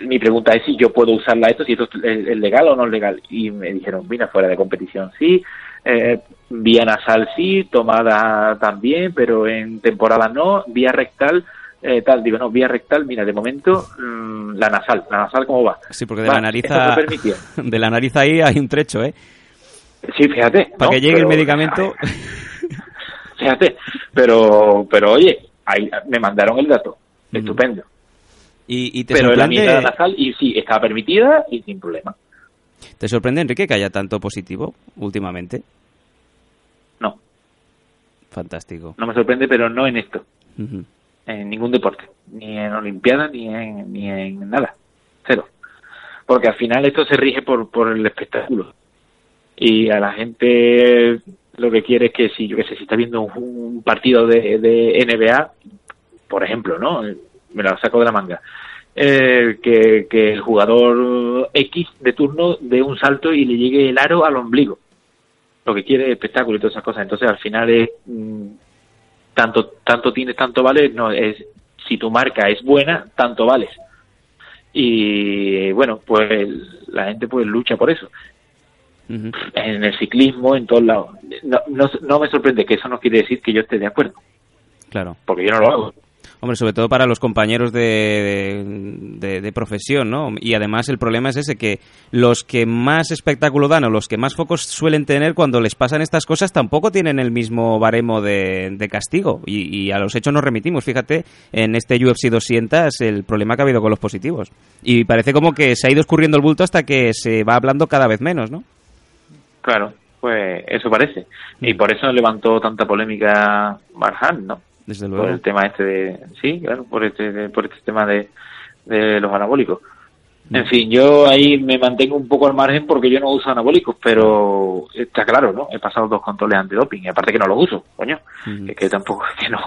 mi pregunta es si yo puedo usarla esto, si esto es, legal o no es legal. Y me dijeron, mira, fuera de competición sí, eh, vía nasal sí, tomada también, pero en temporada no, vía rectal eh, tal. Digo, no, vía rectal, mira, de momento mm, la nasal, la nasal cómo va. Sí, porque de Va, la nariz a- de la nariz ahí hay un trecho, ¿eh? Sí, fíjate. Para ¿no? que llegue el medicamento. Fíjate, pero, pero oye, ahí me mandaron el dato. Estupendo. Y, y te Pero la sorprende, mierda nasal, y sí, estaba permitida y sin problema. ¿te sorprende, Enrique, que haya tanto positivo últimamente? No. Fantástico. No me sorprende, pero no en esto. En ningún deporte. Ni en Olimpiadas, ni en, ni en nada. Cero. Porque al final esto se rige por, por el espectáculo. Y a la gente lo que quiere es que si, yo que sé, si está viendo un, partido de, de NBA, por ejemplo, ¿no? Me lo saco de la manga. Eh, que, que el jugador X de turno dé un salto y le llegue el aro al ombligo. Lo que quiere es espectáculo y todas esas cosas. Entonces, al final es mm, tanto tanto tienes, tanto vales. No, es si tu marca es buena, tanto vales. Y bueno, pues la gente pues lucha por eso. En el ciclismo, en todos lados. No, no, no me sorprende que eso no quiere decir que yo esté de acuerdo, Claro. porque yo no lo hago. Hombre, sobre todo para los compañeros de, de, de profesión, ¿no? Y además el problema es ese, que los que más espectáculo dan o los que más focos suelen tener cuando les pasan estas cosas tampoco tienen el mismo baremo de, de castigo. Y, y a los hechos nos remitimos. Fíjate, en este UFC 200 el problema que ha habido con los positivos. Y parece como que se ha ido escurriendo el bulto hasta que se va hablando cada vez menos, ¿no? Claro, pues eso parece. Y por eso levantó tanta polémica Marhan, ¿no? Desde Por luego. el tema este de... Sí, claro, por este, de- por este tema de, de los anabólicos. En fin, yo ahí me mantengo un poco al margen porque yo no uso anabólicos, pero está claro, ¿no? He pasado dos controles antidoping, y aparte que no los uso, coño, que, que tampoco es que no.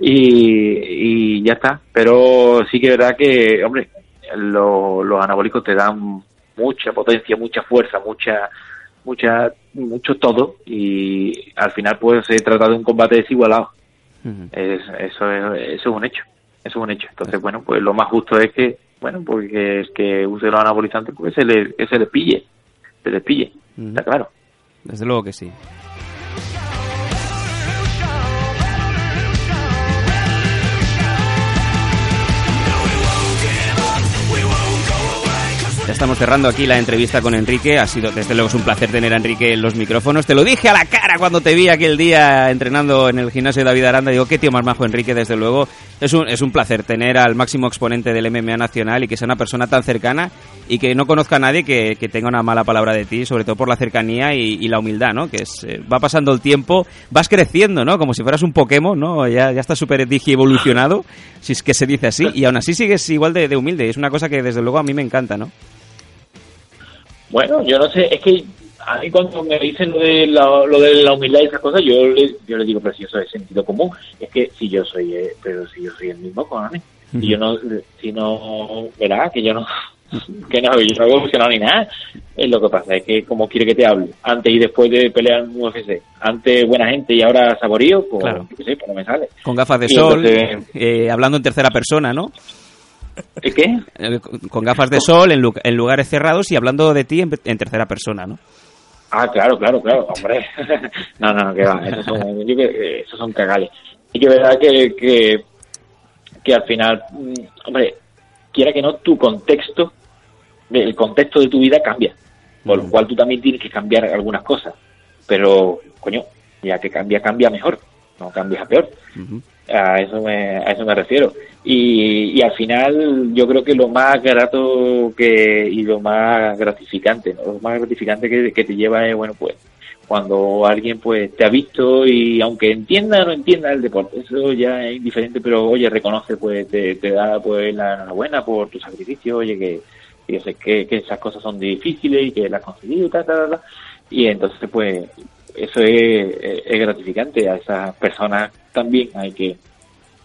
Y, y ya está. Pero sí que es verdad que, hombre, lo- los anabólicos te dan mucha potencia, mucha fuerza, mucha mucha mucho todo y al final pues se trata de un combate desigualado. Ujú. Es- eso, es, eso es un hecho. Eso es un hecho. Entonces, bueno, pues lo más justo es que, bueno, porque el que use los anabolizantes, pues se le, que se le pille. Se le pille. Ujú. Está claro. Desde luego que sí. Ya estamos cerrando aquí la entrevista con Enrique. Ha sido, desde luego, un placer tener a Enrique en los micrófonos. Te lo dije a la cara cuando te vi aquel día entrenando en el gimnasio de David Aranda. Digo, qué tío más majo, Enrique, desde luego. Es un, es un placer tener al máximo exponente del MMA nacional y que sea una persona tan cercana y que no conozca a nadie que, que tenga una mala palabra de ti, sobre todo por la cercanía y, la humildad, ¿no? Que es, eh, va pasando el tiempo, vas creciendo, ¿no? Como si fueras un Pokémon, ¿no? Ya, ya estás súper digievolucionado, si es que se dice así, y aún así sigues igual de, de humilde. Es una cosa que desde luego a mí me encanta, ¿no? Bueno, yo no sé, es que a mí cuando me dicen lo de la, lo de la humildad y esas cosas, yo le, yo le digo, pero si eso es sentido común, es que si yo soy, eh, pero si yo soy el mismo, cojones, si yo no, si no, verá, que yo no, que no, yo no he evolucionado ni nada, Eh, lo que pasa es que como quiere que te hable, antes y después de pelear en UFC, antes buena gente y ahora saborío, pues, Claro. yo sé, pues no me sale. Con gafas de Y sol, entonces- eh, hablando en tercera persona, ¿no? ¿Eh, ¿Qué? Eh, con- con gafas de sol en, lu- en lugares cerrados y hablando de ti en, en tercera persona, ¿no? Ah, claro, claro, claro, hombre. no, no, que va, esos son, yo que- eh, esos son cagales. Y que verdad que, que, que al final, mm, hombre, quiera que no, tu contexto el contexto de tu vida cambia, por lo cual tú también tienes que cambiar algunas cosas. Pero, coño, ya que cambia, cambia mejor, no cambias a peor. A eso me, a eso me refiero. Y, y al final yo creo que lo más grato que y lo más gratificante, ¿no? lo más gratificante que, que te lleva es, bueno, pues cuando alguien pues te ha visto y aunque entienda o no entienda el deporte, eso ya es indiferente, pero oye, reconoce, pues te, te da pues la enhorabuena por tu sacrificio, oye, que, que que, esas cosas son difíciles y que las has conseguido, tal, tal, tal, y entonces pues eso es, es- gratificante, a esas personas también hay que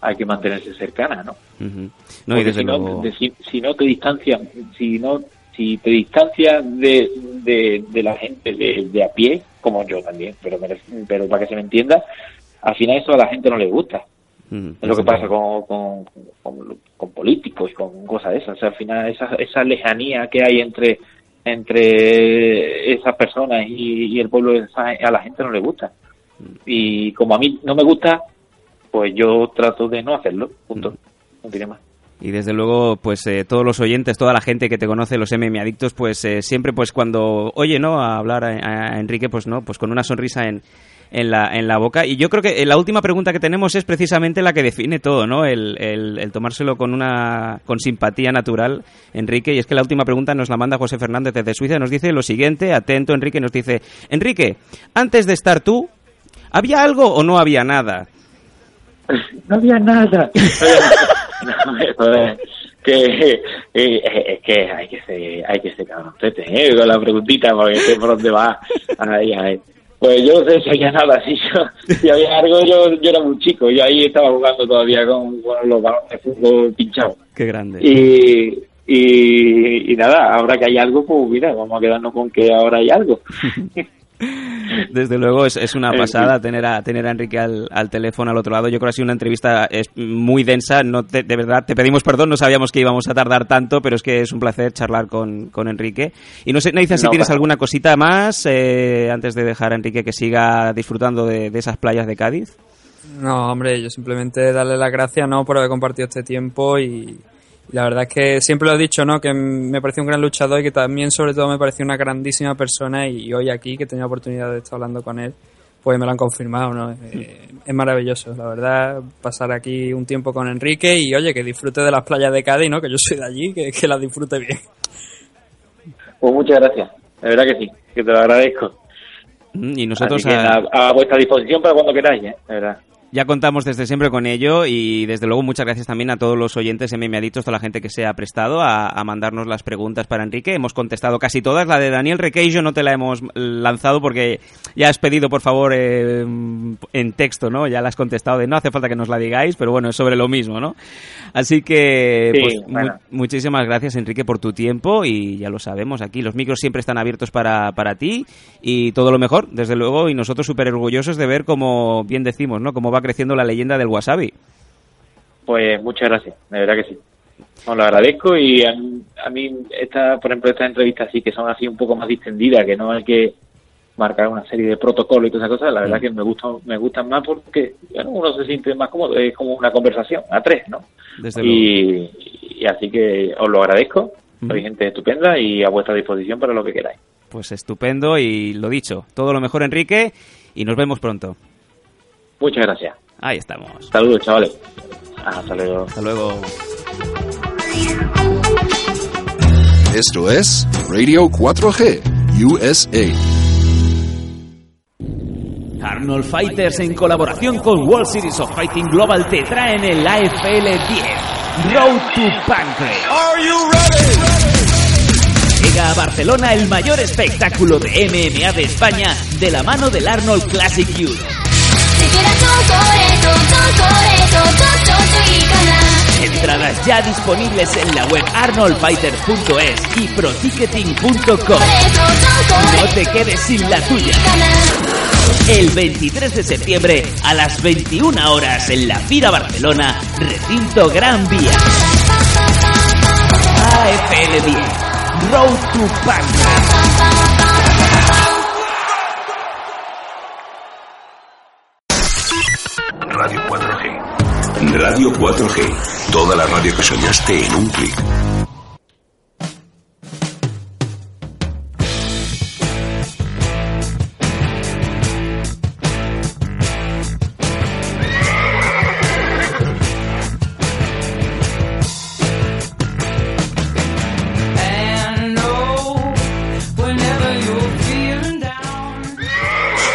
hay que mantenerse cercanas, ¿no? Ujú. No, y Porque desde si, no, de- si, si no te distancias, si no, si te distancias de, de, de la gente de, de a pie, como yo también, pero, pero para que se me entienda, al final eso a la gente no le gusta. Es lo que pasa con, con, con, con políticos y con cosas de esas. O sea, al final esa, esa lejanía que hay entre entre esas personas y, y el pueblo, a la gente no le gusta. Y como a mí no me gusta, pues yo trato de no hacerlo, punto. No tiene más. Y desde luego, pues eh, todos los oyentes, toda la gente que te conoce, los MM adictos, pues eh, siempre, pues cuando oye, ¿no? A hablar a, a Enrique, pues no, pues con una sonrisa en, en, la, en la boca. Y yo creo que eh, la última pregunta que tenemos es precisamente la que define todo, ¿no? El, el, el tomárselo con una con simpatía natural, Enrique. Y es que la última pregunta nos la manda José Fernández desde Suiza. Nos dice lo siguiente, atento, Enrique, nos dice, Enrique, antes de estar tú, ¿había algo o no había nada? no había nada. Que eh, es que hay que ser, hay que ser ¿eh? Con la preguntita, porque sé por dónde va. Ay, ay. Pues yo no sé si había nada, si, yo, si había algo, yo, yo era muy chico, yo ahí estaba jugando todavía con, con los balones de fútbol pinchados. Qué grande. Y, y, y nada, ahora que hay algo, pues mira, vamos a quedarnos con que ahora hay algo. Desde luego es, es una En pasada fin. tener a tener a Enrique al, al teléfono al otro lado. Yo creo que ha sido una entrevista es muy densa. No te- de verdad, te pedimos perdón, no sabíamos que íbamos a tardar tanto, pero es que es un placer charlar con, con Enrique. Y no sé, Nathan, si No, tienes alguna cosita más eh, antes de dejar a Enrique que siga disfrutando de, de esas playas de Cádiz. No, hombre, yo simplemente darle las gracias, ¿no? Por haber compartido este tiempo y la verdad es que siempre lo he dicho, ¿no? Que me pareció un gran luchador y que también, sobre todo, me pareció una grandísima persona y, hoy aquí, que tenía la oportunidad de estar hablando con él, pues me lo han confirmado, ¿no? Eh, es maravilloso, la verdad, pasar aquí un tiempo con Enrique y, oye, que disfrute de las playas de Cádiz, ¿no? Que yo soy de allí, que, que las disfrute bien. Pues muchas gracias, de verdad que sí, que te lo agradezco. Mm, Y nosotros Así que a- a, a vuestra disposición para cuando queráis, ¿eh? de verdad. Ya contamos desde siempre con ello y desde luego muchas gracias también a todos los oyentes Adictos, toda la gente que se ha prestado a, a mandarnos las preguntas para Enrique. Hemos contestado casi todas. La de Daniel Requeijo no te la hemos lanzado porque ya has pedido por favor eh, en texto, ¿no? Ya la has contestado de no hace falta que nos la digáis, pero bueno, es sobre lo mismo, ¿no? Así que Sí, pues, mu- muchísimas gracias Enrique por tu tiempo y ya lo sabemos, aquí los micros siempre están abiertos para, para ti y todo lo mejor, desde luego, y nosotros súper orgullosos de ver cómo, bien decimos, ¿no? Cómo va creciendo la leyenda del wasabi. Pues muchas gracias, de verdad que sí. Os lo agradezco y a, mí- a mí, esta, por ejemplo, estas entrevistas sí que son así un poco más distendidas, que no hay que marcar una serie de protocolos y todas esas cosas, la verdad que me gustan, me gustan más porque bueno, uno se siente más cómodo, es como una conversación a tres, ¿no? Desde luego. Y, y así que os lo agradezco, soy Ujú. gente estupenda y a vuestra disposición para lo que queráis. Pues estupendo y lo dicho, todo lo mejor Enrique y nos vemos pronto. Muchas gracias. Ahí estamos. Saludos, chavales. Hasta luego. Hasta luego. Esto es Radio 4G USA. Arnold Fighters en colaboración con World Series of Fighting Global te traen el AFL 10 Road to Pancrase. Llega a Barcelona el mayor espectáculo de MMA de España de la mano del Arnold Classic Youth. Entradas ya disponibles en la web arnoldfighters.es y proticketing.com. No te quedes sin la tuya. El 23 de septiembre a las 21 horas en la Fira Barcelona, recinto Gran Vía. AFL 10, Road to Pancrase. Radio 4G. Toda la radio que soñaste en un clic.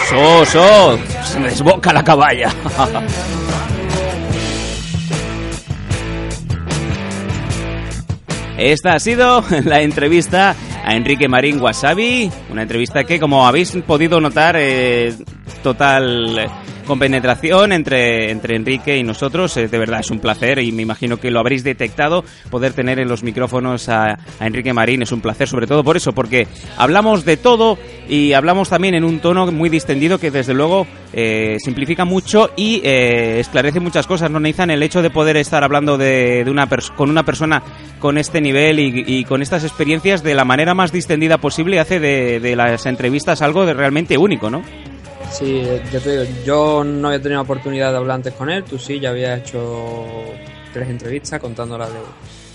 So, so, se desboca la caballa. Esta ha sido la entrevista a Enrique Marín Wasabi, una entrevista que, como habéis podido notar, eh, total compenetración entre, entre Enrique y nosotros. Eh, de verdad es un placer y me imagino que lo habréis detectado. Poder tener en los micrófonos a, Enrique Marín es un placer, sobre todo por eso, porque hablamos de todo y hablamos también en un tono muy distendido que desde luego eh, simplifica mucho y eh, esclarece muchas cosas, ¿no, Nathan? El hecho de poder estar hablando de, de una con una persona con este nivel y, y con estas experiencias de la manera más distendida posible hace de, de las entrevistas algo de realmente único, ¿no? Sí, ya te digo, yo no había tenido oportunidad de hablar antes con él, tú sí, ya había hecho tres entrevistas contando la, de,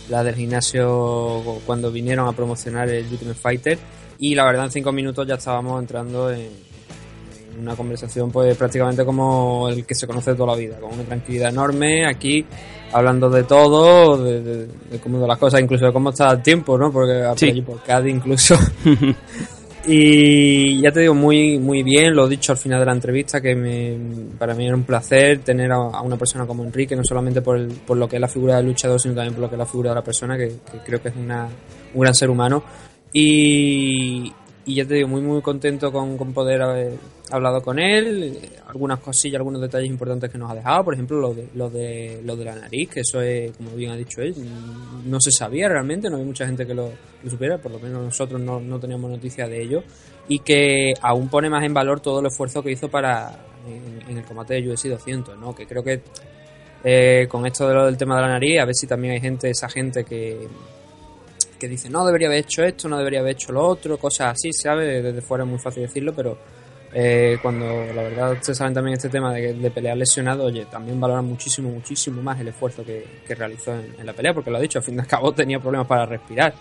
la del gimnasio cuando vinieron a promocionar el Ultimate Fighter y la verdad en cinco minutos ya estábamos entrando en, en una conversación pues prácticamente como el que se conoce de toda la vida, con una tranquilidad enorme aquí hablando de todo, de, de- de cómo de las cosas, incluso de cómo está el tiempo, ¿no? Porque por Sí. allí por Cádiz incluso Y ya te digo, muy muy bien, lo he dicho al final de la entrevista, que me, para mí era un placer tener a, a una persona como Enrique, no solamente por, el- por lo que es la figura del luchador, sino también por lo que es la figura de la persona, que, que creo que es una, un gran ser humano. Y, y ya te digo, muy muy contento con, con poder haber hablado con él, algunas cosillas, algunos detalles importantes que nos ha dejado, por ejemplo lo de, lo de, lo de la nariz, que eso es, como bien ha dicho él, no se sabía realmente, no había mucha gente que lo, lo supiera, por lo menos nosotros no, no teníamos noticia de ello, y que aún pone más en valor todo el esfuerzo que hizo para en, en el combate de UFC 200, ¿no? que creo que eh, con esto de lo del tema de la nariz, a ver si también hay gente, esa gente que que dice no debería haber hecho esto, no debería haber hecho lo otro, cosas así, ¿sabes? Desde fuera es muy fácil decirlo, pero eh, cuando la verdad se saben también este tema de, de pelear lesionado, oye, también valoran muchísimo, muchísimo más el esfuerzo que, que realizó en, en la pelea, porque lo ha dicho, al fin y al cabo tenía problemas para respirar.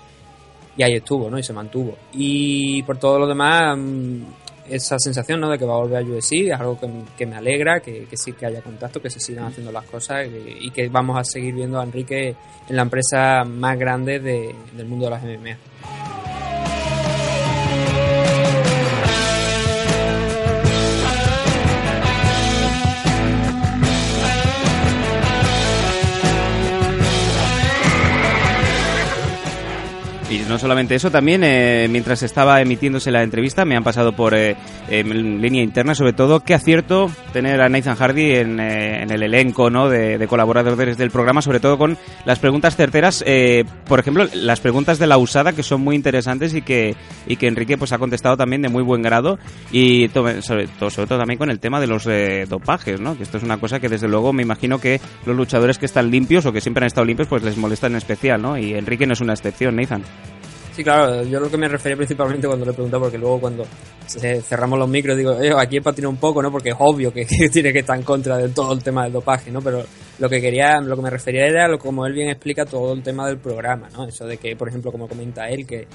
Y ahí estuvo, ¿no? Y se mantuvo. Y por todo lo demás, mm, esa sensación, ¿no? De que va a volver a UFC es algo que, que me alegra, que, que sí que haya contacto, que se sigan haciendo las cosas y, y que vamos a seguir viendo a Enrique en la empresa más grande de- del mundo de las MMA. Y no solamente eso, también eh, mientras estaba emitiéndose la entrevista me han pasado por eh, en línea interna, sobre todo, qué acierto tener a Nathan Hardy en, eh, el elenco ¿no? de, colaboradores del programa, sobre todo con las preguntas certeras, eh, por ejemplo, las preguntas de la usada que son muy interesantes y que, y que Enrique pues ha contestado también de muy buen grado y to- sobre, todo, sobre todo también con el tema de los eh, dopajes, ¿no? que esto es una cosa que desde luego me imagino que los luchadores que están limpios o que siempre han estado limpios pues les molesta en especial, ¿no? y Enrique no es una excepción, Nathan. Sí, claro, yo lo que me refería principalmente cuando le preguntaba, porque luego cuando cerramos los micros digo, "Eh, aquí para tirar un poco, ¿no? Porque es obvio que, que tiene que estar en contra de todo el tema del dopaje, ¿no? Pero lo que quería, lo que me refería era lo como él bien explica todo el tema del programa, ¿no? Eso de que, por ejemplo, como comenta él, que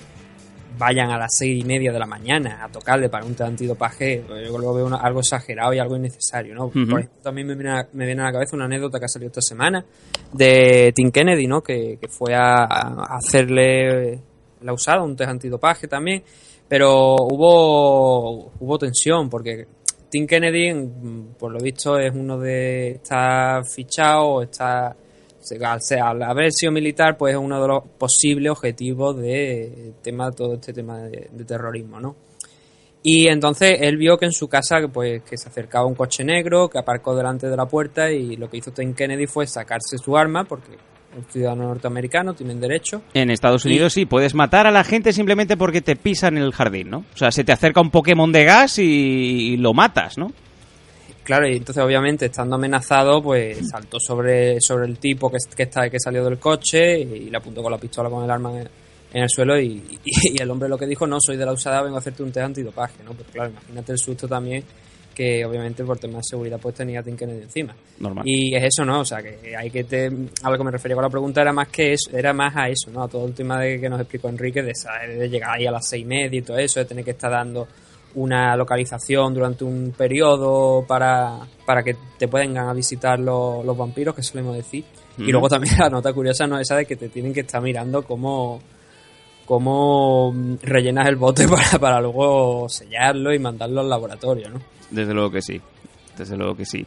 vayan a las seis y media de la mañana a tocarle para un antidopaje, pues yo lo veo una- algo exagerado y algo innecesario, ¿no? Por ejemplo, también me viene, a, me viene a la cabeza una anécdota que ha salido esta semana de Tim Kennedy, ¿no? Que, que fue a, a hacerle la usada, un test antidopaje también, pero hubo, hubo tensión porque Tim Kennedy, por lo visto, es uno de. está fichado, está. se- Al, ser- al haber sido militar, pues es uno de los posibles objetivos de tema, todo este tema de, de terrorismo, ¿no? Y entonces él vio que en su casa pues que se acercaba un coche negro que aparcó delante de la puerta y lo que hizo Tim Kennedy fue sacarse su arma porque un ciudadano norteamericano, tienen derecho. En Estados Unidos sí, puedes matar a la gente simplemente porque te pisan en el jardín, ¿no? O sea, se te acerca un Pokémon de gas y, y lo matas, ¿no? Claro, y entonces obviamente estando amenazado, pues saltó sobre, sobre el tipo que, que está que salió del coche y le apuntó con la pistola con el arma en, en el suelo y, y- y el hombre lo que dijo, no, soy de la usada, vengo a hacerte un test antidopaje, ¿no? Pues claro, imagínate el susto también que obviamente por temas de seguridad pues tenía Tim Kennedy encima. Normal. Y es eso, ¿no? O sea, que hay que te, a lo que me refería con la pregunta era más que eso, era más a eso, ¿no? A todo el tema de que nos explicó Enrique de, esa- de llegar ahí a las seis y media y todo eso, de tener que estar dando una localización durante un periodo para, para que te puedan a visitar los, los vampiros, que solemos decir. Ujú. Y luego también la nota curiosa no esa de que te tienen que estar mirando cómo mm, rellenas el bote para, para luego sellarlo y mandarlo al laboratorio, ¿no? Desde luego que sí. Desde luego que sí.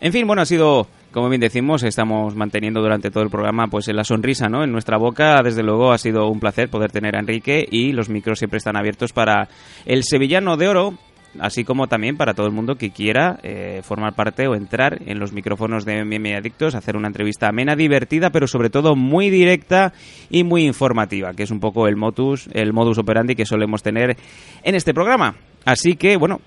En fin, bueno, ha sido, como bien decimos, estamos manteniendo durante todo el programa pues la sonrisa, ¿no? En nuestra boca, desde luego, ha sido un placer poder tener a Enrique y los micros siempre están abiertos para el sevillano de oro, así como también para todo el mundo que quiera eh, formar parte o entrar en los micrófonos de MM Adictos, hacer una entrevista amena, divertida, pero sobre todo muy directa y muy informativa, que es un poco el modus, el modus operandi que solemos tener en este programa. Así que, bueno,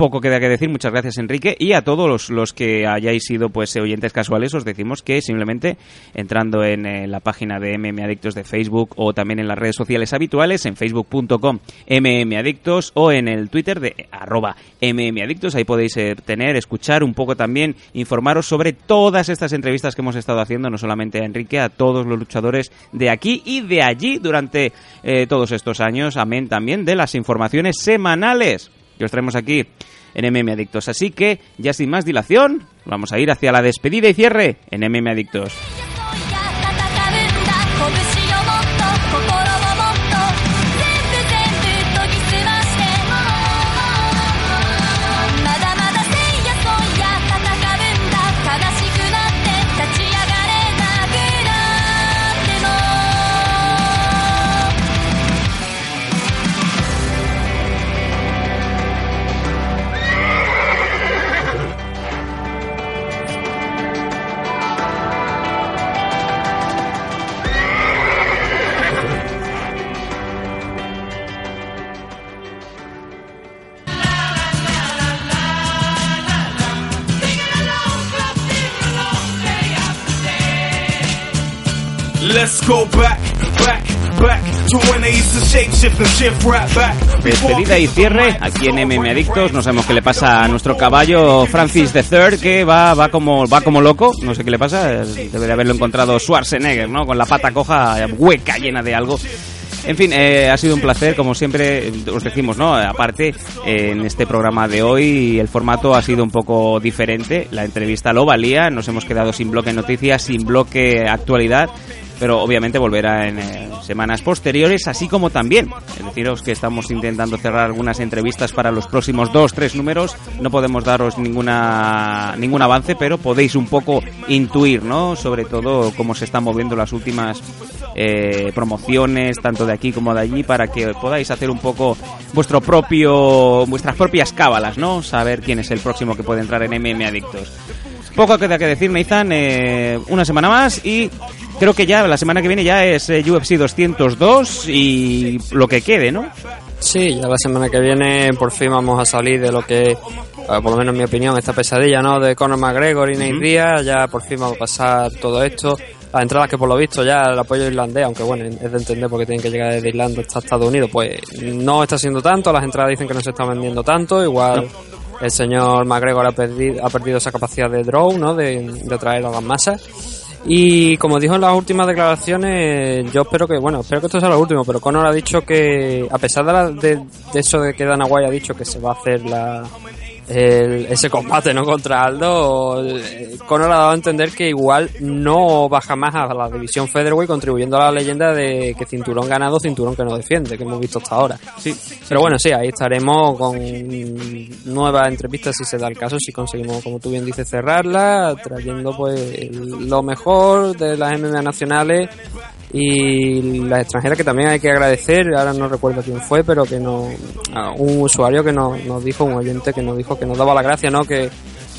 poco queda que decir, muchas gracias Enrique. Y a todos los, los que hayáis sido pues oyentes casuales os decimos que simplemente entrando en eh, la página de MM Adictos de Facebook o también en las redes sociales habituales en facebook.com mmadictos o en el Twitter de arroba mmadictos, ahí podéis eh, tener, escuchar un poco también, informaros sobre todas estas entrevistas que hemos estado haciendo, no solamente a Enrique, a todos los luchadores de aquí y de allí durante eh, todos estos años, amén también de las informaciones semanales que os traemos aquí en MM Adictos. Así que, ya sin más dilación, vamos a ir hacia la despedida y cierre en MM Adictos. Despedida y cierre aquí en MM Adictos. No sabemos qué le pasa a nuestro caballo Francis III, que va, va, como, va como loco. No sé qué le pasa. Debe de haberlo encontrado Schwarzenegger, ¿no? Con la pata coja hueca, llena de algo. En fin, eh, ha sido un placer, como siempre os decimos, ¿no? Aparte, eh, en este programa de hoy el formato ha sido un poco diferente. La entrevista lo valía, nos hemos quedado sin bloque noticias, sin bloque actualidad, pero obviamente volverá en eh, semanas posteriores, así como también. Deciros que estamos intentando cerrar algunas entrevistas para los próximos dos, tres números. No podemos daros ninguna ningún avance, pero podéis un poco intuir, ¿no? Sobre todo cómo se están moviendo las últimas eh, promociones, tanto de aquí como de allí, para que podáis hacer un poco vuestro propio, vuestras propias cábalas, ¿no? Saber quién es el próximo que puede entrar en MM Adictos. Poco queda que decir, Nathan. eh, una semana más y creo que ya la semana que viene ya es eh, UFC 202 y lo que quede, ¿no? Sí, ya la semana que viene por fin vamos a salir de lo que, eh, por lo menos en mi opinión, esta pesadilla, ¿no? De Conor McGregor y Nate. Diaz, ya por fin vamos a pasar todo esto. Las entradas que por lo visto ya el apoyo irlandés, aunque bueno, es de entender porque tienen que llegar desde Irlanda hasta Estados Unidos, pues no está siendo tanto, las entradas dicen que no se están vendiendo tanto, igual el señor McGregor ha perdido, ha perdido esa capacidad de draw, ¿no? De, de atraer a las masas. Y como dijo en las últimas declaraciones, yo espero que, bueno, espero que esto sea lo último, pero Conor ha dicho que, a pesar de, la- de, de eso de que Dana White ha dicho que se va a hacer la, el- ese combate no contra Aldo, eh, Conor ha dado a entender que igual no baja más a la división featherweight contribuyendo a la leyenda de que cinturón ganado, cinturón que no defiende, que hemos visto hasta ahora. Sí. Pero bueno, sí, ahí estaremos con nuevas entrevistas si se da el caso, si conseguimos, como tú bien dices, cerrarla, trayendo pues lo mejor de las MMA nacionales y las extranjeras que también hay que agradecer, ahora no recuerdo quién fue, pero que no, un usuario que nos, nos dijo, un oyente que nos dijo que nos daba la gracia, ¿no? Que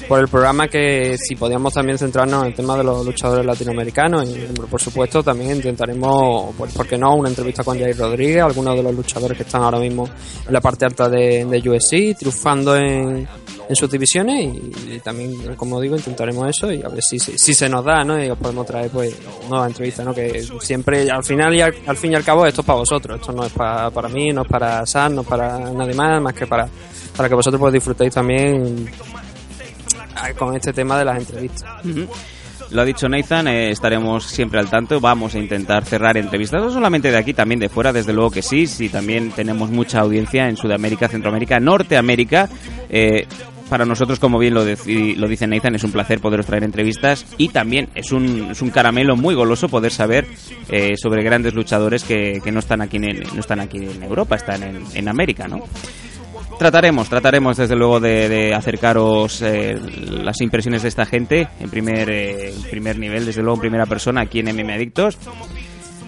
por el programa que si podíamos también centrarnos en el tema de los luchadores latinoamericanos y por supuesto también intentaremos, pues por qué no, una entrevista con Jair Rodríguez, algunos de los luchadores que están ahora mismo en la parte alta de, de USC, triunfando en, en sus divisiones y, también, como digo, intentaremos eso y a ver si, si, si se nos da, ¿no? Y os podemos traer pues nuevas entrevistas, ¿no? Que siempre, al final y al, fin y al cabo, esto es para vosotros, esto no es para, para mí, no es para Sam, no es para nadie más, más que para, para que vosotros pues disfrutéis también con este tema de las entrevistas. Lo ha dicho Nathan, eh, estaremos siempre al tanto. Vamos a intentar cerrar entrevistas, no solamente de aquí, también de fuera, desde luego que sí. Sí, también tenemos mucha audiencia en Sudamérica, Centroamérica, Norteamérica. Eh, para nosotros, como bien lo, lo dice Nathan, es un placer poderos traer entrevistas y también es un, es un caramelo muy goloso poder saber eh, sobre grandes luchadores que, que no están aquí en, no están aquí en Europa, están en, en América, ¿no? Trataremos, trataremos desde luego de, acercaros eh, las impresiones de esta gente en primer, eh, primer nivel, desde luego en primera persona aquí en MM Adictos.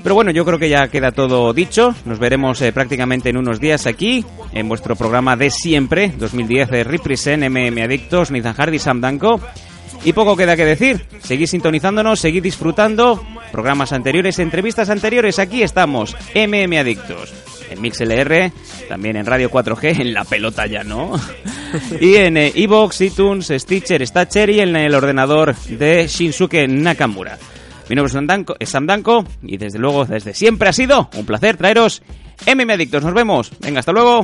Pero bueno, yo creo que ya queda todo dicho. Nos veremos eh, prácticamente en unos días aquí, en vuestro programa de siempre, 2010 de Represent MM Adictos, Nathan Hardy, Sam Danko. Y poco queda que decir. Seguid sintonizándonos, seguid disfrutando. Programas anteriores, entrevistas anteriores, aquí estamos, MM Adictos. En MixLR, también en Radio 4G, en la pelota ya no. y en eh, Evox, iTunes, Stitcher, Statcher y en el ordenador de Shinsuke Nakamura. Mi nombre es Sam Danko y desde luego, desde siempre ha sido un placer traeros MM Adictos. Nos vemos. Venga, hasta luego.